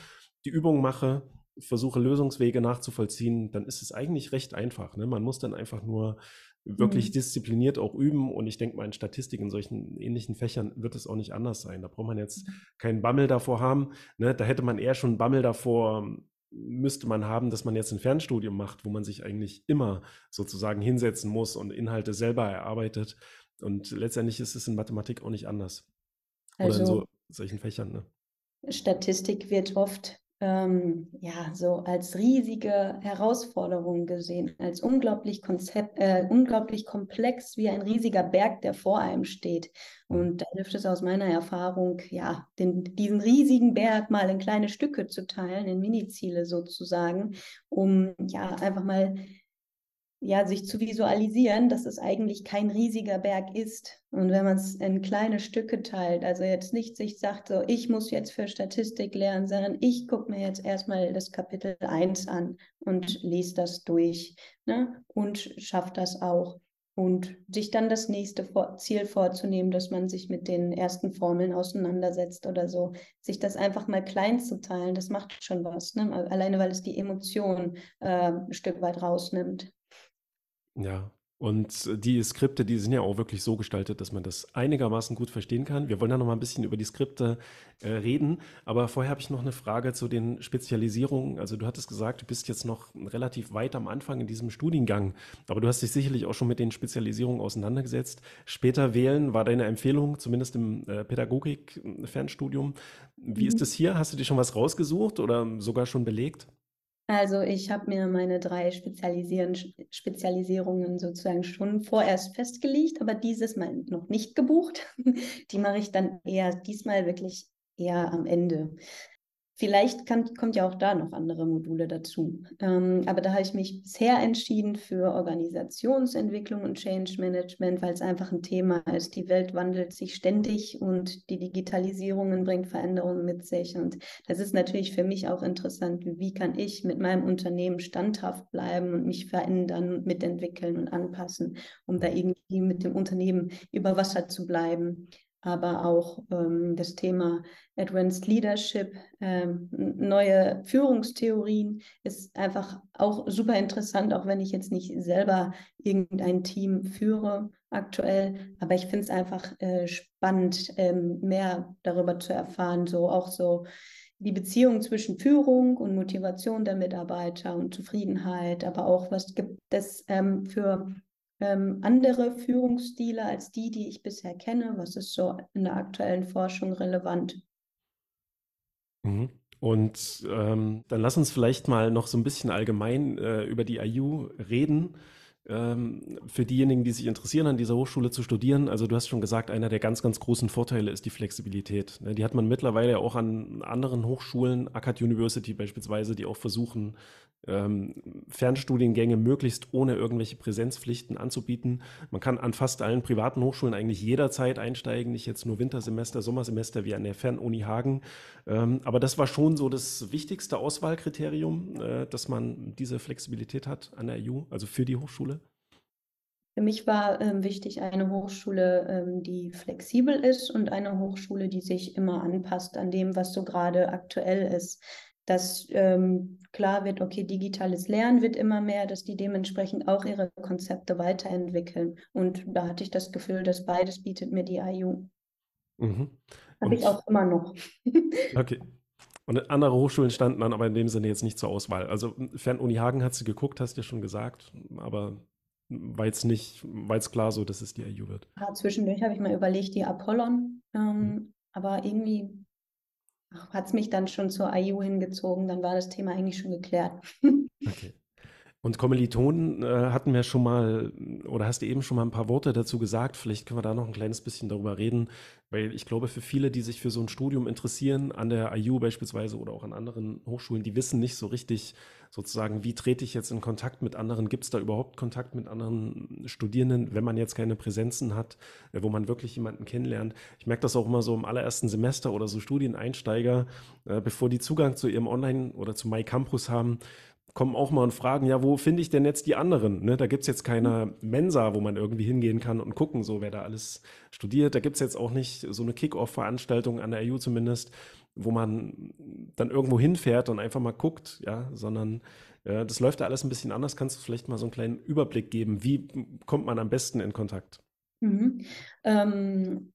die Übung mache, versuche Lösungswege nachzuvollziehen, dann ist es eigentlich recht einfach. Ne? Man muss dann einfach nur wirklich mhm. diszipliniert auch üben. Und ich denke mal, in Statistik in solchen ähnlichen Fächern wird es auch nicht anders sein. Da braucht man jetzt mhm. keinen Bammel davor haben. Ne? Da hätte man eher schon Bammel davor, müsste man haben, dass man jetzt ein Fernstudium macht, wo man sich eigentlich immer sozusagen hinsetzen muss und Inhalte selber erarbeitet. Und letztendlich ist es in Mathematik auch nicht anders. Also, Oder in so solchen Fächern. Ne? Statistik wird oft ähm, ja so als riesige Herausforderung gesehen, als unglaublich Konzept, äh, unglaublich komplex wie ein riesiger Berg, der vor einem steht. Mhm. Und da hilft es aus meiner Erfahrung, ja, den, diesen riesigen Berg mal in kleine Stücke zu teilen, in Miniziele sozusagen, um ja einfach mal ja, sich zu visualisieren, dass es eigentlich kein riesiger Berg ist. Und wenn man es in kleine Stücke teilt, also jetzt nicht sich sagt, so, ich muss jetzt für Statistik lernen, sondern ich gucke mir jetzt erstmal das Kapitel 1 an und lese das durch ne? und schafft das auch. Und sich dann das nächste Ziel vorzunehmen, dass man sich mit den ersten Formeln auseinandersetzt oder so. Sich das einfach mal klein zu teilen, das macht schon was. Ne? Alleine weil es die Emotion äh, ein Stück weit rausnimmt. Ja, und die Skripte, die sind ja auch wirklich so gestaltet, dass man das einigermaßen gut verstehen kann. Wir wollen da noch mal ein bisschen über die Skripte äh, reden, aber vorher habe ich noch eine Frage zu den Spezialisierungen. Also du hattest gesagt, du bist jetzt noch relativ weit am Anfang in diesem Studiengang, aber du hast dich sicherlich auch schon mit den Spezialisierungen auseinandergesetzt. Später wählen war deine Empfehlung, zumindest im äh, Pädagogik-Fernstudium. Wie mhm. ist es hier? Hast du dir schon was rausgesucht oder sogar schon belegt? Also ich habe mir meine drei Spezialisierungen sozusagen schon vorerst festgelegt, aber dieses Mal noch nicht gebucht. Die mache ich dann eher diesmal wirklich eher am Ende. Vielleicht kann, kommt ja auch da noch andere Module dazu. Ähm, aber da habe ich mich bisher entschieden für Organisationsentwicklung und Change Management, weil es einfach ein Thema ist. Die Welt wandelt sich ständig und die Digitalisierung bringt Veränderungen mit sich. Und das ist natürlich für mich auch interessant, wie kann ich mit meinem Unternehmen standhaft bleiben und mich verändern, mitentwickeln und anpassen, um da irgendwie mit dem Unternehmen über Wasser zu bleiben aber auch ähm, das Thema Advanced Leadership, ähm, neue Führungstheorien ist einfach auch super interessant, auch wenn ich jetzt nicht selber irgendein Team führe aktuell. Aber ich finde es einfach äh, spannend, ähm, mehr darüber zu erfahren, so auch so die Beziehung zwischen Führung und Motivation der Mitarbeiter und Zufriedenheit, aber auch was gibt es ähm, für ähm, andere Führungsstile als die, die ich bisher kenne? Was ist so in der aktuellen Forschung relevant? Mhm. Und ähm, dann lass uns vielleicht mal noch so ein bisschen allgemein äh, über die IU reden. Ähm, für diejenigen, die sich interessieren, an dieser Hochschule zu studieren, also du hast schon gesagt, einer der ganz, ganz großen Vorteile ist die Flexibilität. Ne? Die hat man mittlerweile auch an anderen Hochschulen, Akkad University beispielsweise, die auch versuchen, ähm, Fernstudiengänge möglichst ohne irgendwelche Präsenzpflichten anzubieten. Man kann an fast allen privaten Hochschulen eigentlich jederzeit einsteigen, nicht jetzt nur Wintersemester, Sommersemester wie an der Fernuni Hagen. Ähm, aber das war schon so das wichtigste Auswahlkriterium, äh, dass man diese Flexibilität hat an der EU, also für die Hochschule. Für mich war ähm, wichtig eine Hochschule, ähm, die flexibel ist und eine Hochschule, die sich immer anpasst an dem, was so gerade aktuell ist dass ähm, klar wird, okay, digitales Lernen wird immer mehr, dass die dementsprechend auch ihre Konzepte weiterentwickeln. Und da hatte ich das Gefühl, dass beides bietet mir die IU. Mhm. Habe ich auch immer noch. okay. Und andere Hochschulen standen dann aber in dem Sinne jetzt nicht zur Auswahl. Also Fernuni Hagen hat sie geguckt, hast du ja schon gesagt, aber war jetzt nicht, war jetzt klar so, dass es die IU wird. Ja, zwischendurch habe ich mal überlegt, die Apollon, ähm, mhm. aber irgendwie hat es mich dann schon zur IU hingezogen, dann war das Thema eigentlich schon geklärt. Okay. Und Kommilitonen äh, hatten wir schon mal, oder hast du eben schon mal ein paar Worte dazu gesagt? Vielleicht können wir da noch ein kleines bisschen darüber reden, weil ich glaube, für viele, die sich für so ein Studium interessieren, an der IU beispielsweise oder auch an anderen Hochschulen, die wissen nicht so richtig sozusagen, wie trete ich jetzt in Kontakt mit anderen? Gibt es da überhaupt Kontakt mit anderen Studierenden, wenn man jetzt keine Präsenzen hat, äh, wo man wirklich jemanden kennenlernt? Ich merke das auch immer so im allerersten Semester oder so Studieneinsteiger, äh, bevor die Zugang zu ihrem Online- oder zu MyCampus haben, kommen auch mal und fragen, ja, wo finde ich denn jetzt die anderen? Ne? Da gibt es jetzt keine Mensa, wo man irgendwie hingehen kann und gucken, so wer da alles studiert. Da gibt es jetzt auch nicht so eine Kick-Off-Veranstaltung an der EU zumindest, wo man dann irgendwo hinfährt und einfach mal guckt, ja, sondern äh, das läuft da alles ein bisschen anders. Kannst du vielleicht mal so einen kleinen Überblick geben? Wie kommt man am besten in Kontakt? Mhm. Ähm,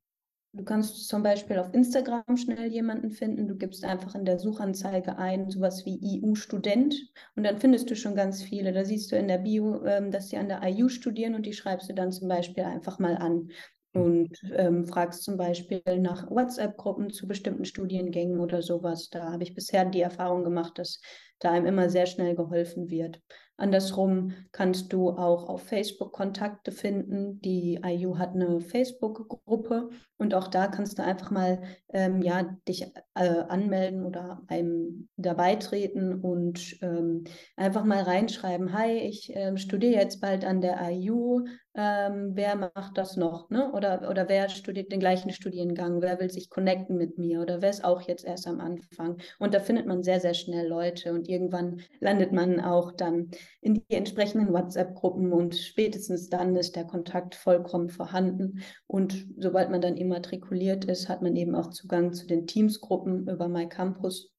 Du kannst zum Beispiel auf Instagram schnell jemanden finden. Du gibst einfach in der Suchanzeige ein, sowas wie EU-Student und dann findest du schon ganz viele. Da siehst du in der Bio, ähm, dass sie an der IU studieren und die schreibst du dann zum Beispiel einfach mal an und ähm, fragst zum Beispiel nach WhatsApp-Gruppen zu bestimmten Studiengängen oder sowas. Da habe ich bisher die Erfahrung gemacht, dass da einem immer sehr schnell geholfen wird. Andersrum kannst du auch auf Facebook Kontakte finden. Die IU hat eine Facebook-Gruppe und auch da kannst du einfach mal ähm, ja, dich äh, anmelden oder einem dabei treten und ähm, einfach mal reinschreiben, hi, ich äh, studiere jetzt bald an der IU, ähm, wer macht das noch? Ne? Oder, oder wer studiert den gleichen Studiengang? Wer will sich connecten mit mir? Oder wer ist auch jetzt erst am Anfang? Und da findet man sehr, sehr schnell Leute und irgendwann landet man auch dann in die entsprechenden WhatsApp-Gruppen und spätestens dann ist der Kontakt vollkommen vorhanden. Und sobald man dann immatrikuliert ist, hat man eben auch Zugang zu den Teams-Gruppen über MyCampus.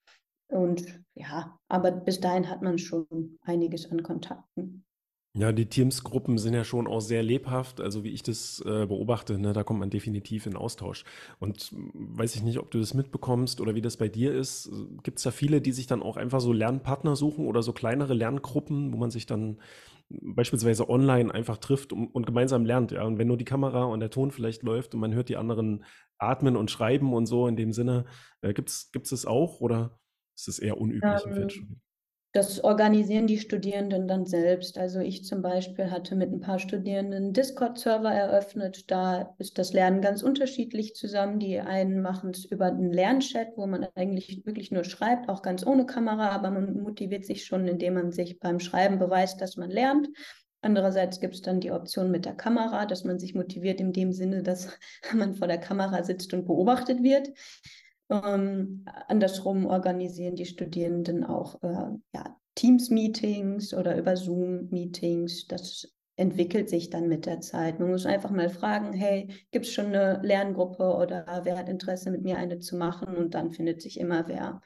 Und ja, aber bis dahin hat man schon einiges an Kontakten. Ja, die Teamsgruppen sind ja schon auch sehr lebhaft, also wie ich das äh, beobachte, ne, da kommt man definitiv in Austausch. Und weiß ich nicht, ob du das mitbekommst oder wie das bei dir ist. Gibt es da viele, die sich dann auch einfach so Lernpartner suchen oder so kleinere Lerngruppen, wo man sich dann beispielsweise online einfach trifft und, und gemeinsam lernt, ja. Und wenn nur die Kamera und der Ton vielleicht läuft und man hört die anderen atmen und schreiben und so in dem Sinne, äh, gibt es das auch oder ist es eher unüblich ähm, im Fernstudium? Das organisieren die Studierenden dann selbst. Also ich zum Beispiel hatte mit ein paar Studierenden einen Discord-Server eröffnet. Da ist das Lernen ganz unterschiedlich zusammen. Die einen machen es über einen Lernchat, wo man eigentlich wirklich nur schreibt, auch ganz ohne Kamera, aber man motiviert sich schon, indem man sich beim Schreiben beweist, dass man lernt. Andererseits gibt es dann die Option mit der Kamera, dass man sich motiviert in dem Sinne, dass man vor der Kamera sitzt und beobachtet wird. Ähm, andersrum organisieren die Studierenden auch äh, ja, Teams-Meetings oder über Zoom-Meetings. Das entwickelt sich dann mit der Zeit. Man muss einfach mal fragen, hey, gibt es schon eine Lerngruppe oder wer hat Interesse, mit mir eine zu machen? Und dann findet sich immer wer.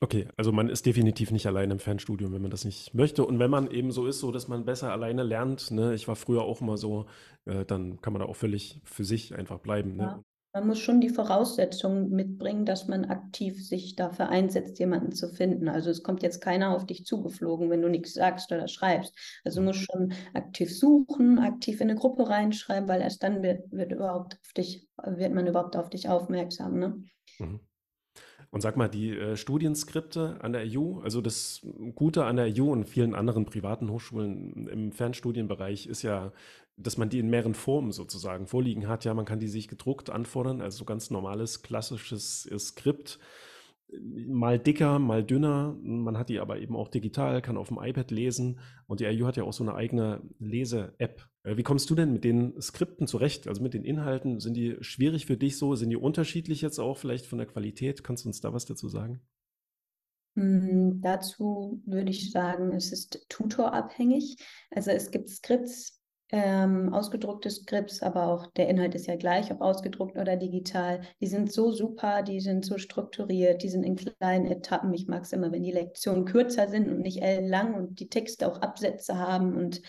Okay, also man ist definitiv nicht allein im Fernstudium, wenn man das nicht möchte. Und wenn man eben so ist, so dass man besser alleine lernt, ne, ich war früher auch immer so, äh, dann kann man da auch völlig für sich einfach bleiben. Ne? Man muss schon die Voraussetzungen mitbringen, dass man aktiv sich dafür einsetzt, jemanden zu finden. Also es kommt jetzt keiner auf dich zugeflogen, wenn du nichts sagst oder schreibst. Also du musst schon aktiv suchen, aktiv in eine Gruppe reinschreiben, weil erst dann wird, wird überhaupt auf dich, wird man überhaupt auf dich aufmerksam. Ne? Mhm. Und sag mal, die äh, Studienskripte an der EU, also das Gute an der EU und vielen anderen privaten Hochschulen im Fernstudienbereich ist ja, dass man die in mehreren Formen sozusagen vorliegen hat. Ja, man kann die sich gedruckt anfordern, also so ganz normales, klassisches äh, Skript mal dicker, mal dünner. Man hat die aber eben auch digital, kann auf dem iPad lesen. Und die IU hat ja auch so eine eigene Lese-App. Äh, wie kommst du denn mit den Skripten zurecht? Also mit den Inhalten? Sind die schwierig für dich so? Sind die unterschiedlich jetzt auch vielleicht von der Qualität? Kannst du uns da was dazu sagen? Mm, dazu würde ich sagen, es ist tutorabhängig. Also es gibt Skripts, ähm, ausgedruckte Skripts, aber auch der Inhalt ist ja gleich, ob ausgedruckt oder digital. Die sind so super, die sind so strukturiert, die sind in kleinen Etappen. Ich mag es immer, wenn die Lektionen kürzer sind und nicht lang und die Texte auch Absätze haben und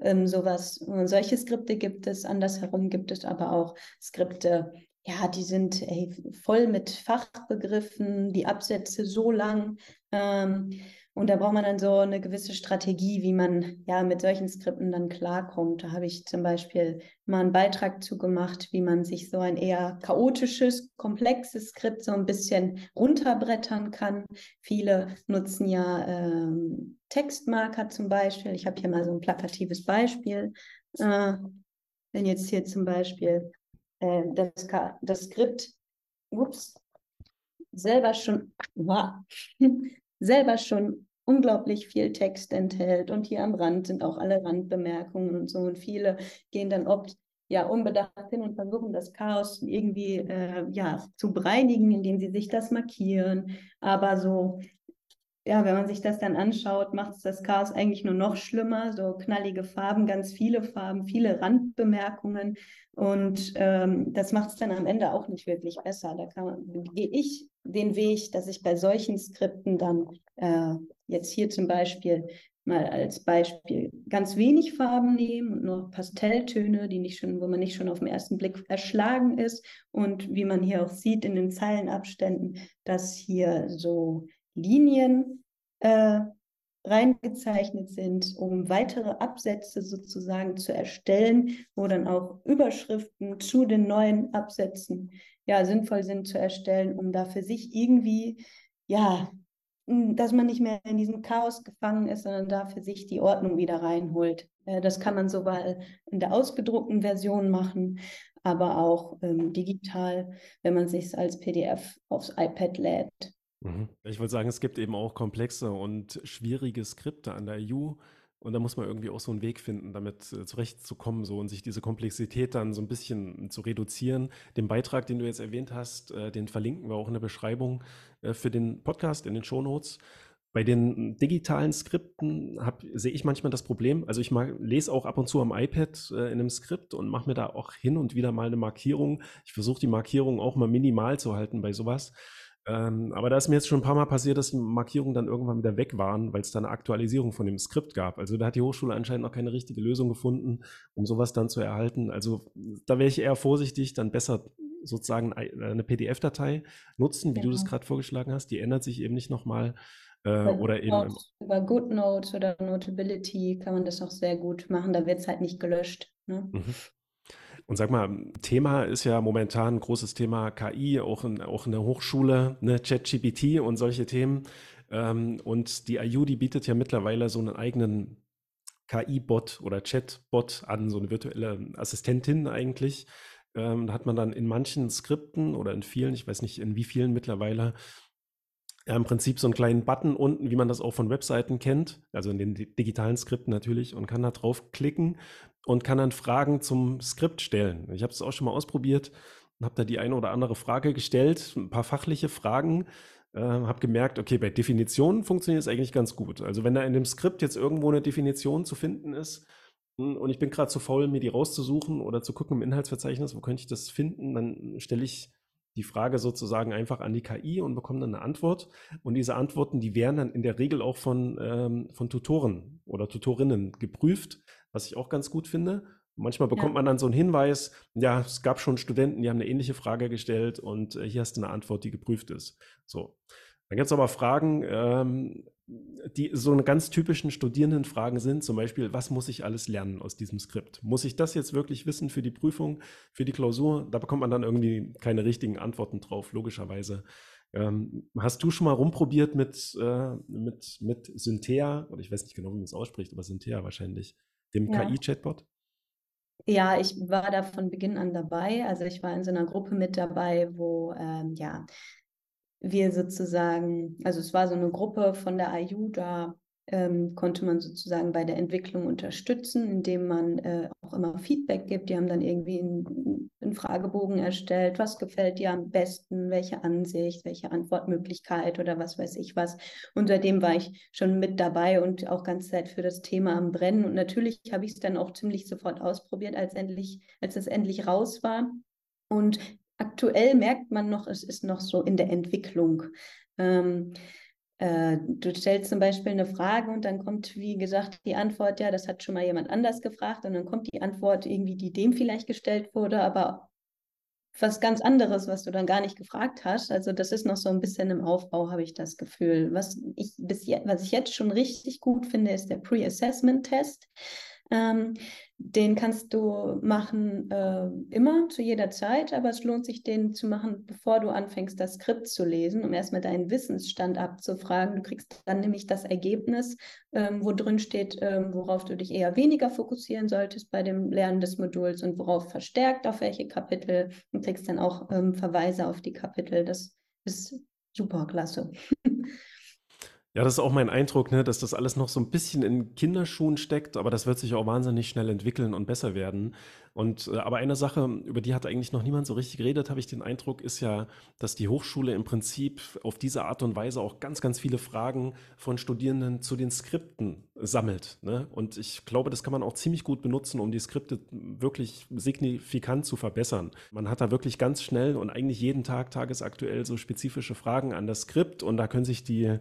ähm, sowas. Und solche Skripte gibt es, andersherum gibt es aber auch Skripte, ja, die sind ey, voll mit Fachbegriffen, die Absätze so lang. Ähm, und da braucht man dann so eine gewisse Strategie, wie man ja mit solchen Skripten dann klarkommt. Da habe ich zum Beispiel mal einen Beitrag zu gemacht, wie man sich so ein eher chaotisches, komplexes Skript so ein bisschen runterbrettern kann. Viele nutzen ja ähm, Textmarker zum Beispiel. Ich habe hier mal so ein plakatives Beispiel. Äh, wenn jetzt hier zum Beispiel äh, das, das Skript, ups, selber schon, wow, selber schon unglaublich viel Text enthält. Und hier am Rand sind auch alle Randbemerkungen und so. Und viele gehen dann oft ja unbedacht hin und versuchen das Chaos irgendwie äh, ja zu bereinigen, indem sie sich das markieren. Aber so ja, wenn man sich das dann anschaut, macht es das Chaos eigentlich nur noch schlimmer. So knallige Farben, ganz viele Farben, viele Randbemerkungen. Und ähm, das macht es dann am Ende auch nicht wirklich besser. Da gehe ich den Weg, dass ich bei solchen Skripten dann äh, jetzt hier zum Beispiel mal als Beispiel ganz wenig Farben nehme und nur Pastelltöne, die nicht schon, wo man nicht schon auf den ersten Blick erschlagen ist. Und wie man hier auch sieht in den Zeilenabständen, dass hier so Linien äh, reingezeichnet sind, um weitere Absätze sozusagen zu erstellen, wo dann auch Überschriften zu den neuen Absätzen ja sinnvoll sind zu erstellen, um da für sich irgendwie ja dass man nicht mehr in diesem Chaos gefangen ist, sondern da für sich die Ordnung wieder reinholt. Äh, das kann man sowohl in der ausgedruckten Version machen, aber auch ähm, digital, wenn man sich als PDF aufs iPad lädt. Mhm. Ich wollte sagen, es gibt eben auch komplexe und schwierige Skripte an der EU. Und da muss man irgendwie auch so einen Weg finden, damit äh, zurechtzukommen so und sich diese Komplexität dann so ein bisschen zu reduzieren. Den Beitrag, den du jetzt erwähnt hast, äh, den verlinken wir auch in der Beschreibung äh, für den Podcast in den Shownotes. Bei den digitalen Skripten sehe ich manchmal das Problem. Also ich mag, lese auch ab und zu am iPad äh, in einem Skript und mache mir da auch hin und wieder mal eine Markierung. Ich versuche die Markierung auch mal minimal zu halten bei sowas. Ähm, aber da ist mir jetzt schon ein paar Mal passiert, dass die Markierungen dann irgendwann wieder weg waren, weil es da eine Aktualisierung von dem Skript gab. Also da hat die Hochschule anscheinend noch keine richtige Lösung gefunden, um sowas dann zu erhalten. Also da wäre ich eher vorsichtig, dann besser sozusagen eine PDF-Datei nutzen, wie ja. du das gerade vorgeschlagen hast. Die ändert sich eben nicht nochmal. Äh, oder eben. Über GoodNotes oder Notability kann man das auch sehr gut machen. Da wird es halt nicht gelöscht. Ne? Mhm. Und sag mal, Thema ist ja momentan ein großes Thema KI, auch in, auch in der Hochschule, ne, ChatGPT und solche Themen. Ähm, und die IU, die bietet ja mittlerweile so einen eigenen KI-Bot oder Chat-Bot an, so eine virtuelle Assistentin eigentlich. Ähm, da hat man dann in manchen Skripten oder in vielen, ich weiß nicht in wie vielen mittlerweile, ja, im Prinzip so einen kleinen Button unten, wie man das auch von Webseiten kennt, also in den digitalen Skripten natürlich, und kann da draufklicken und kann dann Fragen zum Skript stellen. Ich habe es auch schon mal ausprobiert und habe da die eine oder andere Frage gestellt, ein paar fachliche Fragen, äh, habe gemerkt, okay, bei Definitionen funktioniert es eigentlich ganz gut. Also wenn da in dem Skript jetzt irgendwo eine Definition zu finden ist, hm, und ich bin gerade zu faul, mir die rauszusuchen oder zu gucken im Inhaltsverzeichnis, wo könnte ich das finden, dann stelle ich die Frage sozusagen einfach an die KI und bekomme dann eine Antwort. Und diese Antworten, die werden dann in der Regel auch von, ähm, von Tutoren oder Tutorinnen geprüft, was ich auch ganz gut finde. Manchmal bekommt ja. man dann so einen Hinweis, ja, es gab schon Studenten, die haben eine ähnliche Frage gestellt und äh, hier hast du eine Antwort, die geprüft ist. So. Dann gibt es aber Fragen, ähm, die so eine ganz typischen Studierendenfragen sind, zum Beispiel, was muss ich alles lernen aus diesem Skript? Muss ich das jetzt wirklich wissen für die Prüfung, für die Klausur? Da bekommt man dann irgendwie keine richtigen Antworten drauf, logischerweise. Ähm, hast du schon mal rumprobiert mit, äh, mit, mit Synthea, oder ich weiß nicht genau, wie man es ausspricht, aber Synthea wahrscheinlich, dem ja. KI-Chatbot? Ja, ich war da von Beginn an dabei. Also ich war in so einer Gruppe mit dabei, wo ähm, ja wir sozusagen, also es war so eine Gruppe von der IU, da ähm, konnte man sozusagen bei der Entwicklung unterstützen, indem man äh, auch immer Feedback gibt. Die haben dann irgendwie einen, Fragebogen erstellt, was gefällt dir am besten, welche Ansicht, welche Antwortmöglichkeit oder was weiß ich was. Und seitdem war ich schon mit dabei und auch ganz Zeit für das Thema am Brennen. Und natürlich habe ich es dann auch ziemlich sofort ausprobiert, als endlich, als es endlich raus war. Und aktuell merkt man noch, es ist noch so in der Entwicklung. Ähm, äh, du stellst zum Beispiel eine Frage und dann kommt, wie gesagt, die Antwort, ja, das hat schon mal jemand anders gefragt und dann kommt die Antwort irgendwie, die dem vielleicht gestellt wurde, aber was ganz anderes, was du dann gar nicht gefragt hast. Also das ist noch so ein bisschen im Aufbau, habe ich das Gefühl. Was ich bis jetzt, was ich jetzt schon richtig gut finde, ist der Pre-Assessment-Test. Ähm, den kannst du machen äh, immer, zu jeder Zeit, aber es lohnt sich, den zu machen, bevor du anfängst, das Skript zu lesen, um erstmal deinen Wissensstand abzufragen. Du kriegst dann nämlich das Ergebnis, ähm, wo drin steht, ähm, worauf du dich eher weniger fokussieren solltest bei dem Lernen des Moduls und worauf verstärkt, auf welche Kapitel. Und kriegst dann auch ähm, Verweise auf die Kapitel. Das ist super klasse. Ja, das ist auch mein Eindruck, ne, dass das alles noch so ein bisschen in Kinderschuhen steckt, aber das wird sich auch wahnsinnig schnell entwickeln und besser werden. Und äh, aber eine Sache, über die hat eigentlich noch niemand so richtig geredet, habe ich den Eindruck, ist ja, dass die Hochschule im Prinzip auf diese Art und Weise auch ganz, ganz viele Fragen von Studierenden zu den Skripten sammelt. Ne? Und ich glaube, das kann man auch ziemlich gut benutzen, um die Skripte wirklich signifikant zu verbessern. Man hat da wirklich ganz schnell und eigentlich jeden Tag tagesaktuell so spezifische Fragen an das Skript und da können sich die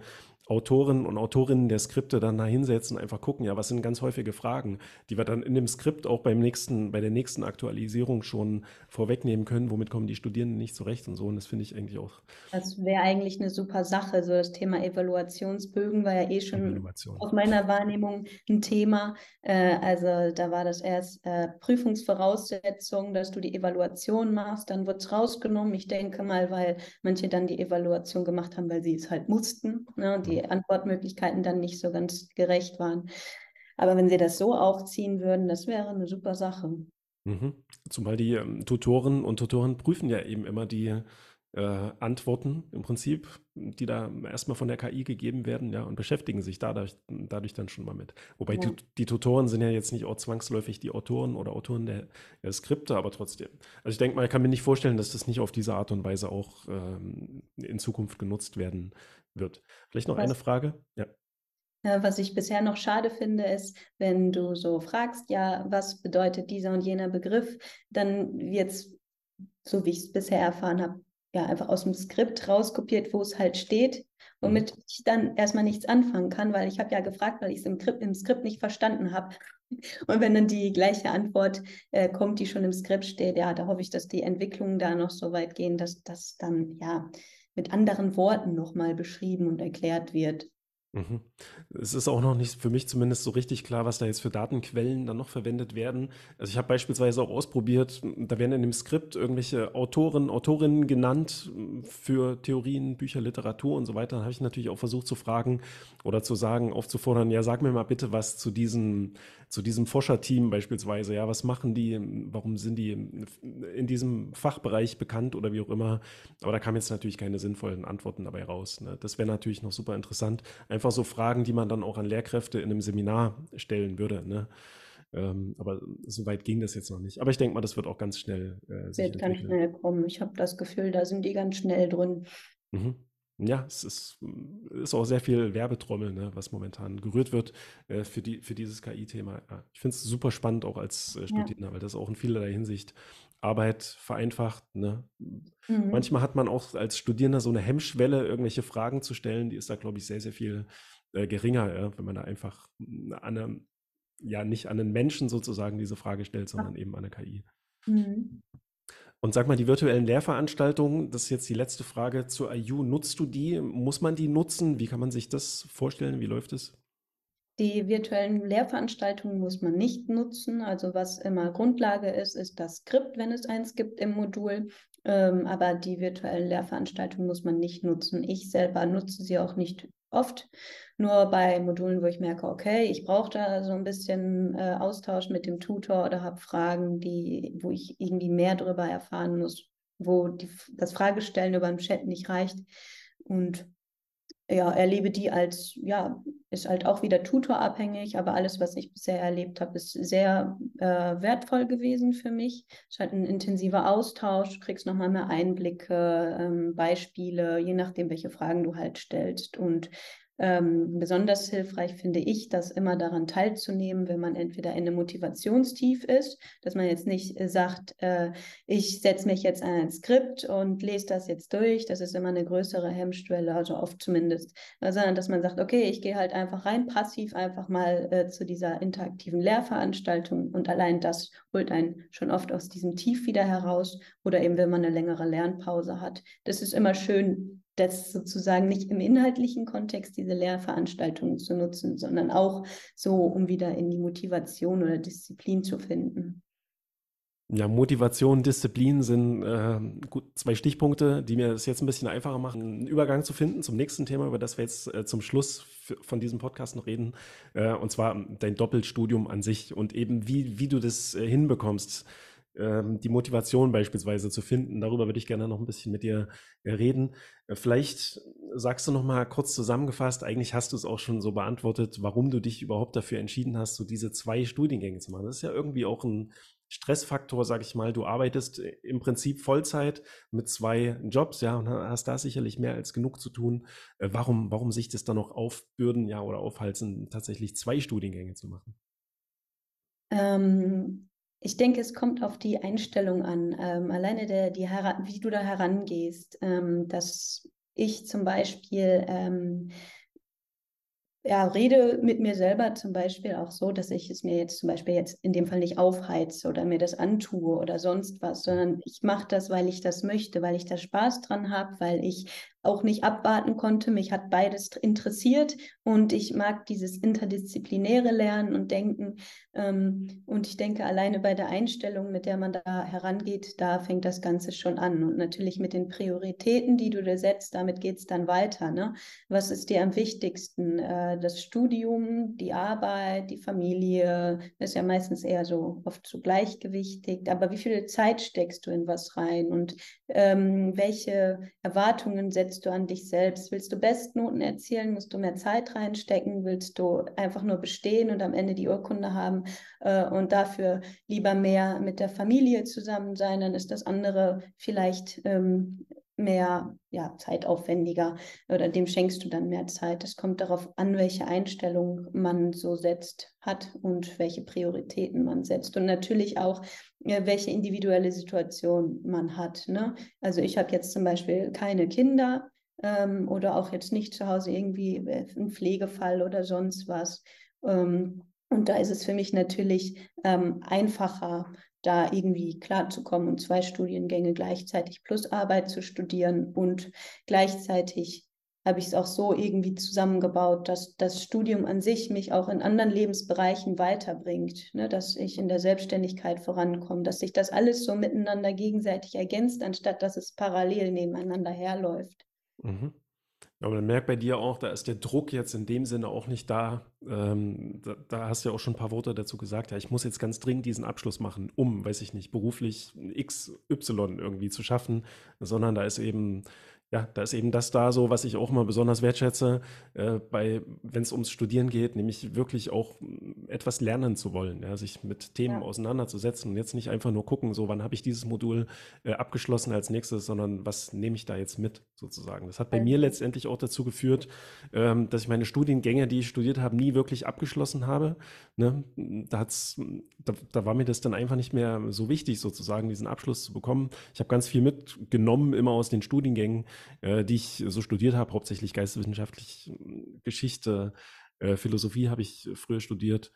Autoren und Autorinnen der Skripte dann da hinsetzen einfach gucken, ja, was sind ganz häufige Fragen, die wir dann in dem Skript auch beim nächsten, bei der nächsten Aktualisierung schon vorwegnehmen können, womit kommen die Studierenden nicht zurecht und so. Und das finde ich eigentlich auch. Das wäre eigentlich eine super Sache. So das Thema Evaluationsbögen war ja eh schon aus meiner Wahrnehmung ein Thema. Äh, also da war das erst äh, Prüfungsvoraussetzung, dass du die Evaluation machst, dann wird es rausgenommen. Ich denke mal, weil manche dann die Evaluation gemacht haben, weil sie es halt mussten. Ne? Die Antwortmöglichkeiten dann nicht so ganz gerecht waren. Aber wenn sie das so aufziehen würden, das wäre eine super Sache. Mhm. Zumal die ähm, Tutoren und Tutoren prüfen ja eben immer die äh, Antworten im Prinzip, die da erstmal von der KI gegeben werden, ja, und beschäftigen sich dadurch, dadurch dann schon mal mit. Wobei ja. die, die, Tutoren sind ja jetzt nicht auch zwangsläufig die Autoren oder Autoren der, der Skripte, aber trotzdem. Also ich denke mal, ich kann mir nicht vorstellen, dass das nicht auf diese Art und Weise auch ähm, in Zukunft genutzt werden wird. Vielleicht noch was, eine Frage? Ja. Was ich bisher noch schade finde, ist, wenn du so fragst, ja, was bedeutet dieser und jener Begriff, dann wird es, so wie ich es bisher erfahren habe, ja, einfach aus dem Skript rauskopiert, wo es halt steht, womit mhm. ich dann erstmal nichts anfangen kann, weil ich habe ja gefragt, weil ich es im, im, Skript nicht verstanden habe. Und wenn dann die gleiche Antwort äh, kommt, die schon im Skript steht, ja, da hoffe ich, dass die Entwicklungen da noch so weit gehen, dass das dann ja mit anderen Worten nochmal beschrieben und erklärt wird. Mhm. Es ist auch noch nicht für mich zumindest so richtig klar, was da jetzt für Datenquellen dann noch verwendet werden. Also ich habe beispielsweise auch ausprobiert, da werden in dem Skript irgendwelche Autoren, Autorinnen genannt für Theorien, Bücher, Literatur und so weiter. Dann habe ich natürlich auch versucht zu fragen oder zu sagen, aufzufordern, ja, sag mir mal bitte was zu diesem, zu diesem Forscherteam beispielsweise. Ja, was machen die? Warum sind die in diesem Fachbereich bekannt oder wie auch immer? Aber da kamen jetzt natürlich keine sinnvollen Antworten dabei raus. Ne? Das wäre natürlich noch super interessant einfach so Fragen, die man dann auch an Lehrkräfte in einem Seminar stellen würde. Ne? Ähm, aber so weit ging das jetzt noch nicht. Aber ich denke mal, das wird auch ganz schnell äh, sich Wird ganz schnell kommen. Ich habe das Gefühl, da sind die ganz schnell drin. Mhm. Ja, es ist, ist auch sehr viel Werbetrommel, ne, was momentan gerührt wird äh, für, die, für dieses KI-Thema. Ja, ich finde es super spannend auch als äh, Studierender, ja. weil das auch in vielerlei Hinsicht Arbeit vereinfacht. Ne? Mhm. Manchmal hat man auch als Studierender so eine Hemmschwelle, irgendwelche Fragen zu stellen. Die ist da, glaube ich, sehr, sehr viel äh, geringer, ja? wenn man da einfach an einem, ja, nicht an einen Menschen sozusagen diese Frage stellt, sondern ja. eben an eine KI. Mhm. Und sag mal, die virtuellen Lehrveranstaltungen, das ist jetzt die letzte Frage zur IU. Nutzt du die? Muss man die nutzen? Wie kann man sich das vorstellen? Wie läuft es? Die virtuellen Lehrveranstaltungen muss man nicht nutzen. Also was immer Grundlage ist, ist das Skript, wenn es eins gibt im Modul. Ähm, aber die virtuellen Lehrveranstaltungen muss man nicht nutzen. Ich selber nutze sie auch nicht oft. Nur bei Modulen, wo ich merke, okay, ich brauche da so ein bisschen äh, Austausch mit dem Tutor oder habe Fragen, die, wo ich irgendwie mehr darüber erfahren muss, wo die, das Fragestellen über den Chat nicht reicht. Und ja, erlebe die als, ja, ist halt auch wieder tutorabhängig, aber alles, was ich bisher erlebt habe, ist sehr äh, wertvoll gewesen für mich. Es ist halt ein intensiver Austausch, du kriegst nochmal mehr Einblicke, ähm, Beispiele, je nachdem, welche Fragen du halt stellst. Und ähm, besonders hilfreich finde ich, das immer daran teilzunehmen, wenn man entweder in einem Motivationstief ist, dass man jetzt nicht äh, sagt, äh, ich setze mich jetzt an ein Skript und lese das jetzt durch, das ist immer eine größere Hemmschwelle, also oft zumindest, äh, sondern dass man sagt, okay, ich gehe halt einfach rein, passiv einfach mal äh, zu dieser interaktiven Lehrveranstaltung und allein das holt einen schon oft aus diesem Tief wieder heraus oder eben, wenn man eine längere Lernpause hat. Das ist immer schön, das sozusagen nicht im inhaltlichen Kontext diese Lehrveranstaltungen zu nutzen, sondern auch so, um wieder in die Motivation oder Disziplin zu finden. Ja, Motivation, Disziplin sind äh, gut, zwei Stichpunkte, die mir es jetzt ein bisschen einfacher machen, einen Übergang zu finden zum nächsten Thema, über das wir jetzt äh, zum Schluss von diesem Podcast noch reden, äh, und zwar dein Doppelstudium an sich und eben wie, wie du das äh, hinbekommst, ähm, die Motivation beispielsweise zu finden. Darüber würde ich gerne noch ein bisschen mit dir äh, reden. Äh, vielleicht sagst du noch mal kurz zusammengefasst, eigentlich hast du es auch schon so beantwortet, warum du dich überhaupt dafür entschieden hast, so diese zwei Studiengänge zu machen. Das ist ja irgendwie auch ein Stressfaktor, sag ich mal. Du arbeitest äh, im Prinzip Vollzeit mit zwei Jobs, ja, und hast da sicherlich mehr als genug zu tun. Warum, warum sich das dann noch aufbürden, ja, oder aufhalten, tatsächlich zwei Studiengänge zu machen? Ähm, ich denke, es kommt auf die Einstellung an. Ähm, alleine der, die wie du da herangehst, ähm, dass ich zum Beispiel ähm, ja, rede mit mir selber zum Beispiel auch so, dass ich es mir jetzt zum Beispiel jetzt in dem Fall nicht aufheize oder mir das antue oder sonst was, sondern ich mache das, weil ich das möchte, weil ich da Spaß dran habe, weil ich auch nicht abwarten konnte. Mich hat beides interessiert und ich mag dieses interdisziplinäre Lernen und Denken. Ähm, und ich denke, alleine bei der Einstellung, mit der man da herangeht, da fängt das Ganze schon an. Und natürlich mit den Prioritäten, die du dir setzt, damit geht es dann weiter. Ne? Was ist dir am wichtigsten? Äh, das Studium, die Arbeit, die Familie, das ist ja meistens eher so oft so gleichgewichtig. Aber wie viel Zeit steckst du in was rein und ähm, welche Erwartungen setzt setzt du an dich selbst? Willst du Bestnoten erzielen? Musst du mehr Zeit reinstecken? Willst du einfach nur bestehen und am Ende die Urkunde haben äh, und dafür lieber mehr mit der Familie zusammen sein? Dann ist das andere vielleicht ähm, mehr ja, zeitaufwendiger oder dem schenkst du dann mehr Zeit. Es kommt darauf an, welche Einstellung man so setzt hat und welche Prioritäten man setzt. Und natürlich auch, ja, welche individuelle Situation man hat. Ne? Also ich habe jetzt zum Beispiel keine Kinder ähm, oder auch jetzt nicht zu Hause irgendwie äh, ein Pflegefall oder sonst was. Ähm, und da ist es für mich natürlich ähm, einfacher, da irgendwie klarzukommen und zwei Studiengänge gleichzeitig plus Arbeit zu studieren und gleichzeitig habe ich es auch so irgendwie zusammengebaut, dass das Studium an sich mich auch in anderen Lebensbereichen weiterbringt, ne? dass ich in der Selbstständigkeit vorankomme, dass sich das alles so miteinander gegenseitig ergänzt, anstatt dass es parallel nebeneinander herläuft. Mhm. Aber man merkt bei dir auch, da ist der Druck jetzt in dem Sinne auch nicht da. Ähm, da, da, hast du ja auch schon ein paar Worte dazu gesagt. Ja, ich muss jetzt ganz dringend diesen Abschluss machen, um, weiß ich nicht, beruflich XY irgendwie zu schaffen, sondern da ist eben ja, da ist eben das da so, was ich auch immer besonders wertschätze, äh, bei, wenn es ums Studieren geht, nämlich wirklich auch mm, etwas lernen zu wollen, ja, sich mit Themen ja. auseinanderzusetzen und jetzt nicht einfach nur gucken, so wann habe ich dieses Modul äh, abgeschlossen als nächstes, sondern was nehme ich da jetzt mit sozusagen. Das hat bei mir letztendlich auch dazu geführt, ähm, dass ich meine Studiengänge, die ich studiert habe, nie wirklich abgeschlossen habe. Ne? Da, hat's, da, da war mir das dann einfach nicht mehr so wichtig, sozusagen diesen Abschluss zu bekommen. Ich habe ganz viel mitgenommen, immer aus den Studiengängen äh, die ich so studiert habe, hauptsächlich geisteswissenschaftlich Geschichte, äh, Philosophie habe ich früher studiert.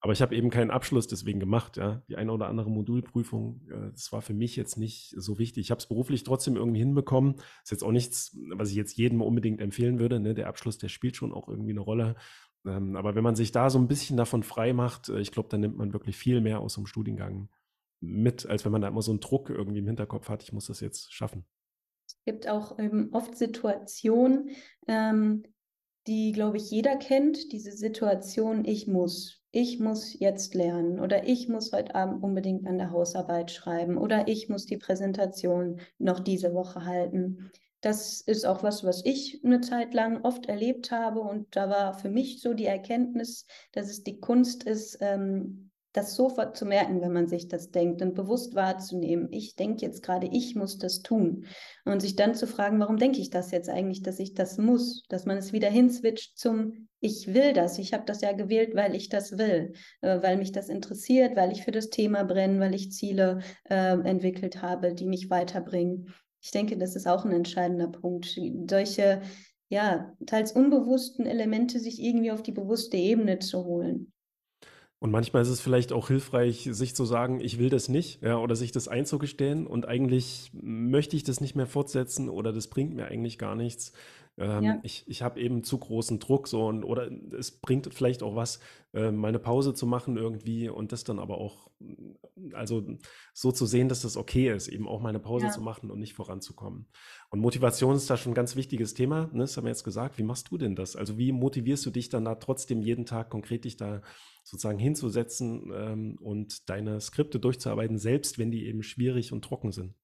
Aber ich habe eben keinen Abschluss deswegen gemacht, ja. Die eine oder andere Modulprüfung, äh, das war für mich jetzt nicht so wichtig. Ich habe es beruflich trotzdem irgendwie hinbekommen. Ist jetzt auch nichts, was ich jetzt jedem unbedingt empfehlen würde. Ne? Der Abschluss, der spielt schon auch irgendwie eine Rolle. Ähm, aber wenn man sich da so ein bisschen davon frei macht, äh, ich glaube, dann nimmt man wirklich viel mehr aus so einem Studiengang mit, als wenn man da immer so einen Druck irgendwie im Hinterkopf hat, ich muss das jetzt schaffen. Es gibt auch ähm, oft Situationen, ähm, die, glaube ich, jeder kennt. Diese Situation, ich muss, ich muss jetzt lernen oder ich muss heute Abend unbedingt an der Hausarbeit schreiben oder ich muss die Präsentation noch diese Woche halten. Das ist auch was, was ich eine Zeit lang oft erlebt habe. Und da war für mich so die Erkenntnis, dass es die Kunst ist, ähm, das sofort zu merken, wenn man sich das denkt und bewusst wahrzunehmen. Ich denke jetzt gerade, ich muss das tun. Und sich dann zu fragen, warum denke ich das jetzt eigentlich, dass ich das muss? Dass man es wieder hinswitcht zum Ich will das. Ich habe das ja gewählt, weil ich das will, äh, weil mich das interessiert, weil ich für das Thema brenne, weil ich Ziele äh, entwickelt habe, die mich weiterbringen. Ich denke, das ist auch ein entscheidender Punkt. Solche, ja, teils unbewussten Elemente sich irgendwie auf die bewusste Ebene zu holen. Und manchmal ist es vielleicht auch hilfreich, sich zu sagen, ich will das nicht, ja, oder sich das einzugestehen und eigentlich möchte ich das nicht mehr fortsetzen oder das bringt mir eigentlich gar nichts. Ähm, ja. Ich, ich habe eben zu großen Druck so und oder es bringt vielleicht auch was, äh, mal eine Pause zu machen irgendwie und das dann aber auch, also so zu sehen, dass das okay ist, eben auch mal eine Pause ja. zu machen und nicht voranzukommen. Und Motivation ist da schon ein ganz wichtiges Thema, ne? das haben wir jetzt gesagt. Wie machst du denn das? Also wie motivierst du dich dann da trotzdem jeden Tag konkret dich da sozusagen hinzusetzen ähm, und deine Skripte durchzuarbeiten, selbst wenn die eben schwierig und trocken sind?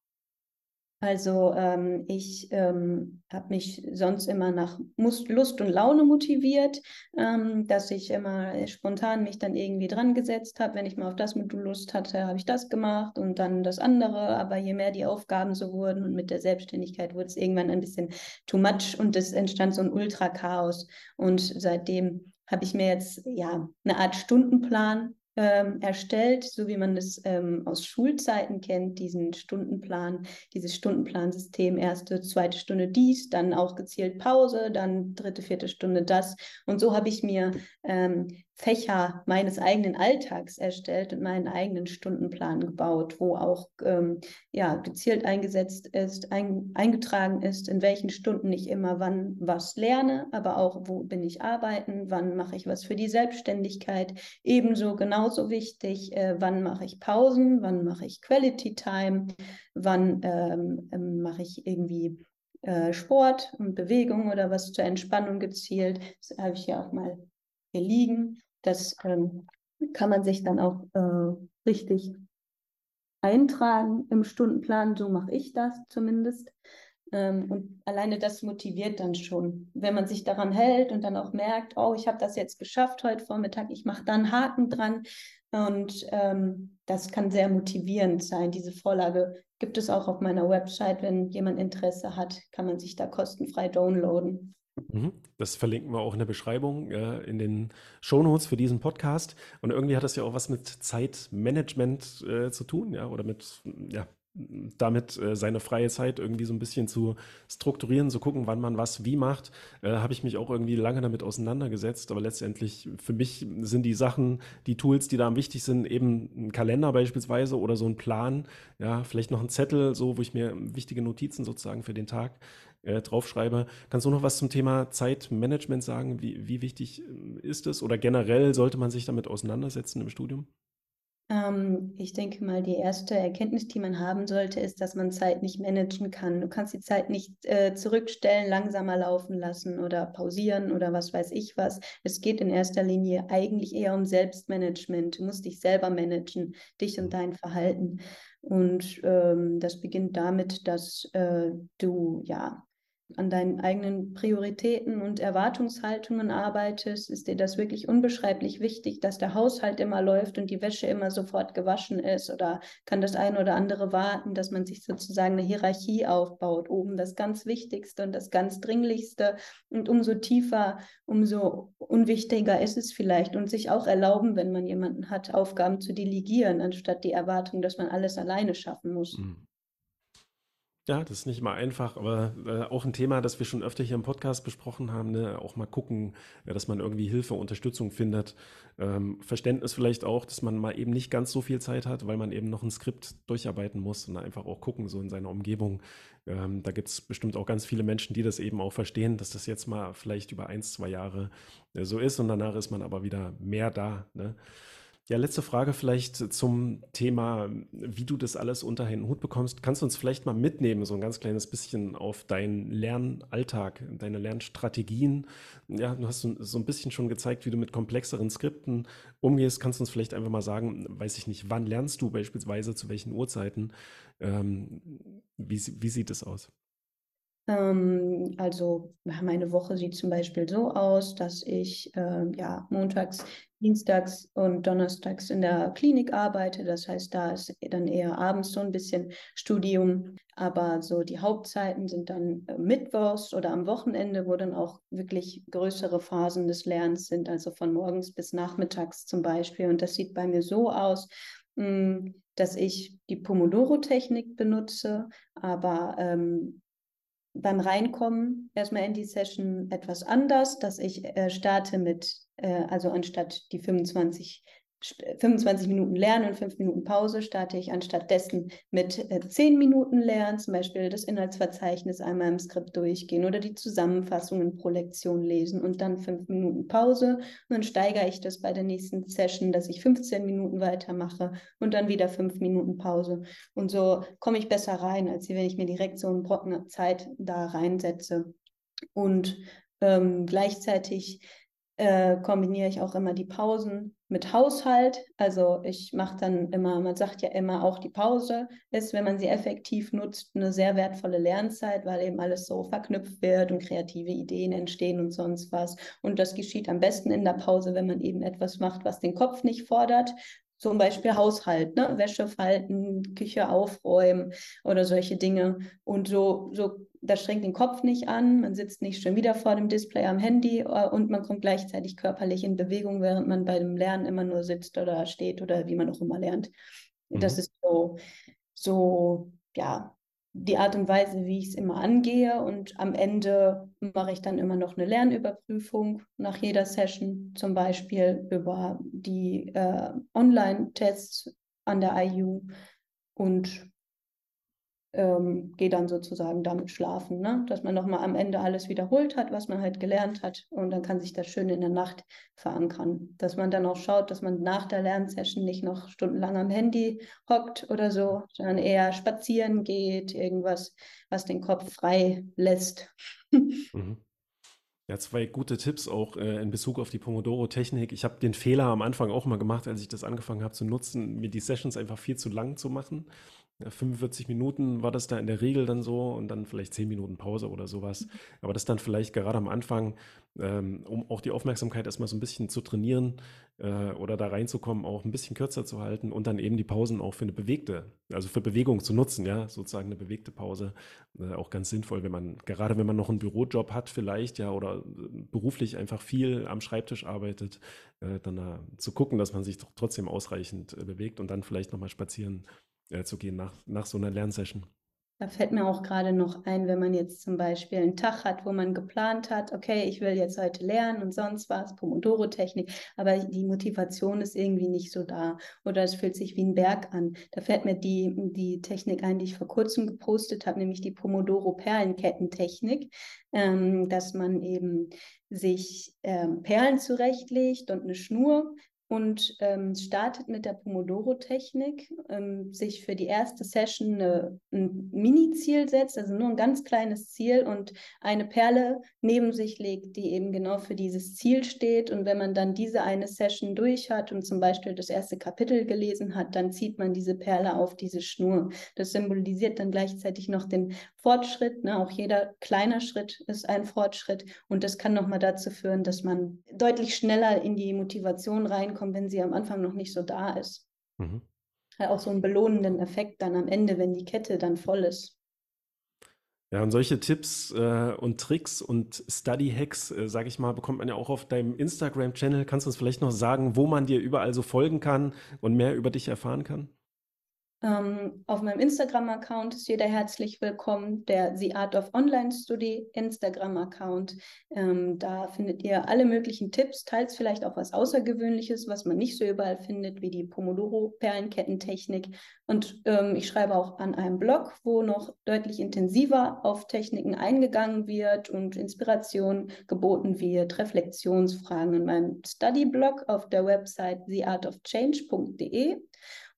Also ähm, ich ähm, habe mich sonst immer nach Lust und Laune motiviert, ähm, dass ich immer spontan mich dann irgendwie dran gesetzt habe. Wenn ich mal auf das Modul Lust hatte, habe ich das gemacht und dann das andere. Aber je mehr die Aufgaben so wurden und mit der Selbstständigkeit wurde es irgendwann ein bisschen too much und es entstand so ein Ultra-Chaos. Und seitdem habe ich mir jetzt ja eine Art Stundenplan ähm, erstellt, so wie man es ähm, aus Schulzeiten kennt, diesen Stundenplan, dieses Stundenplansystem, erste, zweite Stunde dies, dann auch gezielt Pause, dann dritte, vierte Stunde das. Und so habe ich mir ähm, Fächer meines eigenen Alltags erstellt und meinen eigenen Stundenplan gebaut, wo auch ähm, ja, gezielt eingesetzt ist, ein, eingetragen ist, in welchen Stunden ich immer wann was lerne, aber auch wo bin ich arbeiten, wann mache ich was für die Selbstständigkeit. Ebenso genauso wichtig, äh, wann mache ich Pausen, wann mache ich Quality Time, wann ähm, ähm, mache ich irgendwie äh, Sport und Bewegung oder was zur Entspannung gezielt. Das habe ich ja auch mal hier liegen. Das ähm, kann man sich dann auch äh, richtig eintragen im Stundenplan. So mache ich das zumindest. Ähm, und alleine das motiviert dann schon, wenn man sich daran hält und dann auch merkt, oh, ich habe das jetzt geschafft heute Vormittag, ich mache dann Haken dran. Und ähm, das kann sehr motivierend sein. Diese Vorlage gibt es auch auf meiner Website. Wenn jemand Interesse hat, kann man sich da kostenfrei downloaden. Mhm. Das verlinken wir auch in der Beschreibung, äh, in den Shownotes für diesen Podcast. Und irgendwie hat das ja auch was mit Zeitmanagement äh, zu tun, ja, oder mit, ja, damit äh, seine freie Zeit irgendwie so ein bisschen zu strukturieren, zu gucken, wann man was wie macht, äh, habe ich mich auch irgendwie lange damit auseinandergesetzt. Aber letztendlich für mich sind die Sachen, die Tools, die da am wichtig sind, eben ein Kalender beispielsweise oder so ein Plan, ja, vielleicht noch ein Zettel, so wo ich mir wichtige Notizen sozusagen für den Tag äh, draufschreibe. Kannst du noch was zum Thema Zeitmanagement sagen? Wie, wie wichtig äh, ist es oder generell sollte man sich damit auseinandersetzen im Studium? Ähm, ich denke mal, die erste Erkenntnis, die man haben sollte, ist, dass man Zeit nicht managen kann. Du kannst die Zeit nicht äh, zurückstellen, langsamer laufen lassen oder pausieren oder was weiß ich was. Es geht in erster Linie eigentlich eher um Selbstmanagement. Du musst dich selber managen, dich und dein Verhalten. Und ähm, das beginnt damit, dass äh, du ja an deinen eigenen Prioritäten und Erwartungshaltungen arbeitest, ist dir das wirklich unbeschreiblich wichtig, dass der Haushalt immer läuft und die Wäsche immer sofort gewaschen ist oder kann das eine oder andere warten, dass man sich sozusagen eine Hierarchie aufbaut, oben das ganz Wichtigste und das ganz Dringlichste und umso tiefer, umso unwichtiger ist es vielleicht und sich auch erlauben, wenn man jemanden hat, Aufgaben zu delegieren, anstatt die Erwartung, dass man alles alleine schaffen muss. Mhm. Ja, das ist nicht mal einfach, aber äh, auch ein Thema, das wir schon öfter hier im Podcast besprochen haben, ne? auch mal gucken, ja, dass man irgendwie Hilfe, Unterstützung findet. Ähm, Verständnis vielleicht auch, dass man mal eben nicht ganz so viel Zeit hat, weil man eben noch ein Skript durcharbeiten muss und einfach auch gucken, so in seiner Umgebung. Ähm, da gibt es bestimmt auch ganz viele Menschen, die das eben auch verstehen, dass das jetzt mal vielleicht über ein, zwei Jahre äh, so ist und danach ist man aber wieder mehr da. Ne? Ja, letzte Frage vielleicht zum Thema, wie du das alles unter einen Hut bekommst. Kannst du uns vielleicht mal mitnehmen, so ein ganz kleines bisschen auf deinen Lernalltag, deine Lernstrategien? Ja, du hast so ein bisschen schon gezeigt, wie du mit komplexeren Skripten umgehst. Kannst du uns vielleicht einfach mal sagen, weiß ich nicht, wann lernst du beispielsweise, zu welchen Uhrzeiten? Ähm, wie, wie sieht es aus? Ähm, also meine Woche sieht zum Beispiel so aus, dass ich äh, ja montags, dienstags und donnerstags in der Klinik arbeite. Das heißt, da ist dann eher abends so ein bisschen Studium. Aber so die Hauptzeiten sind dann äh, mittwochs oder am Wochenende, wo dann auch wirklich größere Phasen des Lernens sind, also von morgens bis nachmittags zum Beispiel. Und das sieht bei mir so aus, hm, dass ich die Pomodoro-Technik benutze, aber ähm, beim Reinkommen erstmal in die Session etwas anders, dass ich äh, starte mit, äh, also anstatt die 25 25 Minuten Lernen und 5 Minuten Pause starte ich anstatt dessen mit äh, 10 Minuten Lernen, zum Beispiel das Inhaltsverzeichnis einmal im Skript durchgehen oder die Zusammenfassungen pro Lektion lesen und dann 5 Minuten Pause. Und dann steigere ich das bei der nächsten Session, dass ich 15 Minuten weitermache und dann wieder 5 Minuten Pause. Und so komme ich besser rein, als wenn ich mir direkt so einen Brocken Zeit da reinsetze. Und ähm, gleichzeitig äh, kombiniere ich auch immer die Pausen mit Haushalt. Also ich mache dann immer, man sagt ja immer auch die Pause ist, wenn man sie effektiv nutzt, eine sehr wertvolle Lernzeit, weil eben alles so verknüpft wird und kreative Ideen entstehen und sonst was. Und das geschieht am besten in der Pause, wenn man eben etwas macht, was den Kopf nicht fordert, zum Beispiel Haushalt, ne? Wäsche falten, Küche aufräumen oder solche Dinge. Und so, so, das strengt den Kopf nicht an, man sitzt nicht schon wieder vor dem Display am Handy äh, und man kommt gleichzeitig körperlich in Bewegung, während man bei dem Lernen immer nur sitzt oder steht oder wie man auch immer lernt. Mhm. Das ist so, so, ja, die Art und Weise, wie ich es immer angehe. Und am Ende mache ich dann immer noch eine Lernüberprüfung nach jeder Session, zum Beispiel über die äh, Online-Tests an der IU. Und ähm, gehe dann sozusagen damit schlafen, ne? dass man nochmal am Ende alles wiederholt hat, was man halt gelernt hat und dann kann sich das schön in der Nacht verankern. Dass man dann auch schaut, dass man nach der Lernsession nicht noch stundenlang am Handy hockt oder so, sondern eher spazieren geht, irgendwas, was den Kopf frei lässt. Mhm. Ja, zwei gute Tipps auch äh, in Bezug auf die Pomodoro-Technik. Ich habe den Fehler am Anfang auch mal gemacht, als ich das angefangen habe zu nutzen, mir die Sessions einfach viel zu lang zu machen. 45 Minuten war das da in der Regel dann so und dann vielleicht 10 Minuten Pause oder sowas. Aber das dann vielleicht gerade am Anfang, ähm, um auch die Aufmerksamkeit erstmal so ein bisschen zu trainieren äh, oder da reinzukommen, auch ein bisschen kürzer zu halten und dann eben die Pausen auch für eine bewegte, also für Bewegung zu nutzen, ja, sozusagen eine bewegte Pause. Äh, auch ganz sinnvoll, wenn man, gerade wenn man noch einen Bürojob hat vielleicht, ja, oder äh, beruflich einfach viel am Schreibtisch arbeitet, äh, dann zu gucken, dass man sich trotzdem ausreichend äh, bewegt und dann vielleicht nochmal spazieren äh, zu gehen nach, nach so einer Lernsession. Da fällt mir auch gerade noch ein, wenn man jetzt zum Beispiel einen Tag hat, wo man geplant hat, okay, ich will jetzt heute lernen und sonst was, Pomodoro-Technik, aber die Motivation ist irgendwie nicht so da oder es fühlt sich wie ein Berg an. Da fällt mir die, die Technik ein, die ich vor kurzem gepostet habe, nämlich die Pomodoro-Perlenkettentechnik, ähm, dass man eben sich ähm, Perlen zurechtlegt und eine Schnur und ähm, startet mit der Pomodoro-Technik, ähm, sich für die erste Session eine, ein Mini-Ziel setzt, also nur ein ganz kleines Ziel und eine Perle neben sich legt, die eben genau für dieses Ziel steht. Und wenn man dann diese eine Session durch hat und zum Beispiel das erste Kapitel gelesen hat, dann zieht man diese Perle auf diese Schnur. Das symbolisiert dann gleichzeitig noch den Fortschritt. Ne? Auch jeder kleine Schritt ist ein Fortschritt und das kann nochmal dazu führen, dass man deutlich schneller in die Motivation reinkommt reinkommen, wenn sie am Anfang noch nicht so da ist. Mhm. Hat auch so einen belohnenden Effekt dann am Ende, wenn die Kette dann voll ist. Ja, und solche Tipps äh, und Tricks und Study-Hacks, äh, sage ich mal, bekommt man ja auch auf deinem Instagram-Channel. Kannst du uns vielleicht noch sagen, wo man dir überall so folgen kann und mehr über dich erfahren kann? Ähm, auf meinem Instagram-Account ist jeder herzlich willkommen, der The Art of Online Study Instagram-Account. Ähm, da findet ihr alle möglichen Tipps, teils vielleicht auch was Außergewöhnliches, was man nicht so überall findet, wie die Pomodoro-Perlenkettentechnik. Und ähm, ich schreibe auch an einem Blog, wo noch deutlich intensiver auf Techniken eingegangen wird und Inspiration geboten wird, Reflexionsfragen in meinem Study-Blog auf der Website theartofchange.de.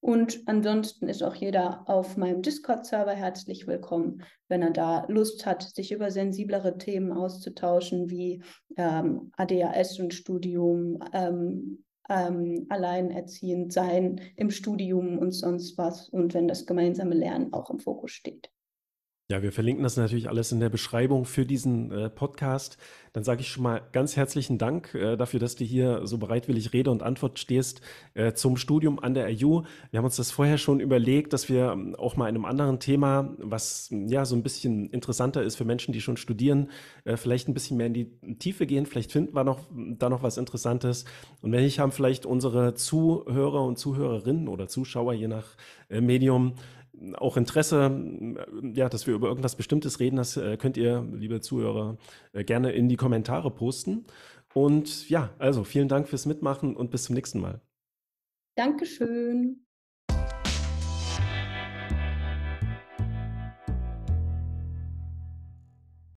Und ansonsten ist auch jeder auf meinem Discord-Server herzlich willkommen, wenn er da Lust hat, sich über sensiblere Themen auszutauschen, wie ähm, ADHS und Studium, ähm, ähm, alleinerziehend sein im Studium und sonst was. Und wenn das gemeinsame Lernen auch im Fokus steht. Ja, wir verlinken das natürlich alles in der Beschreibung für diesen äh, Podcast. Dann sage ich schon mal ganz herzlichen Dank äh, dafür, dass du hier so bereitwillig Rede und Antwort stehst äh, zum Studium an der RU. Wir haben uns das vorher schon überlegt, dass wir ähm, auch mal in einem anderen Thema, was ja so ein bisschen interessanter ist für Menschen, die schon studieren, äh, vielleicht ein bisschen mehr in die Tiefe gehen. Vielleicht finden wir noch da noch was Interessantes. Und wenn nicht, haben vielleicht unsere Zuhörer und Zuhörerinnen oder Zuschauer, je nach äh, Medium, auch Interesse, ja, dass wir über irgendwas Bestimmtes reden, das äh, könnt ihr, liebe Zuhörer, äh, gerne in die Kommentare posten. Und ja, also vielen Dank fürs Mitmachen und bis zum nächsten Mal. Dankeschön.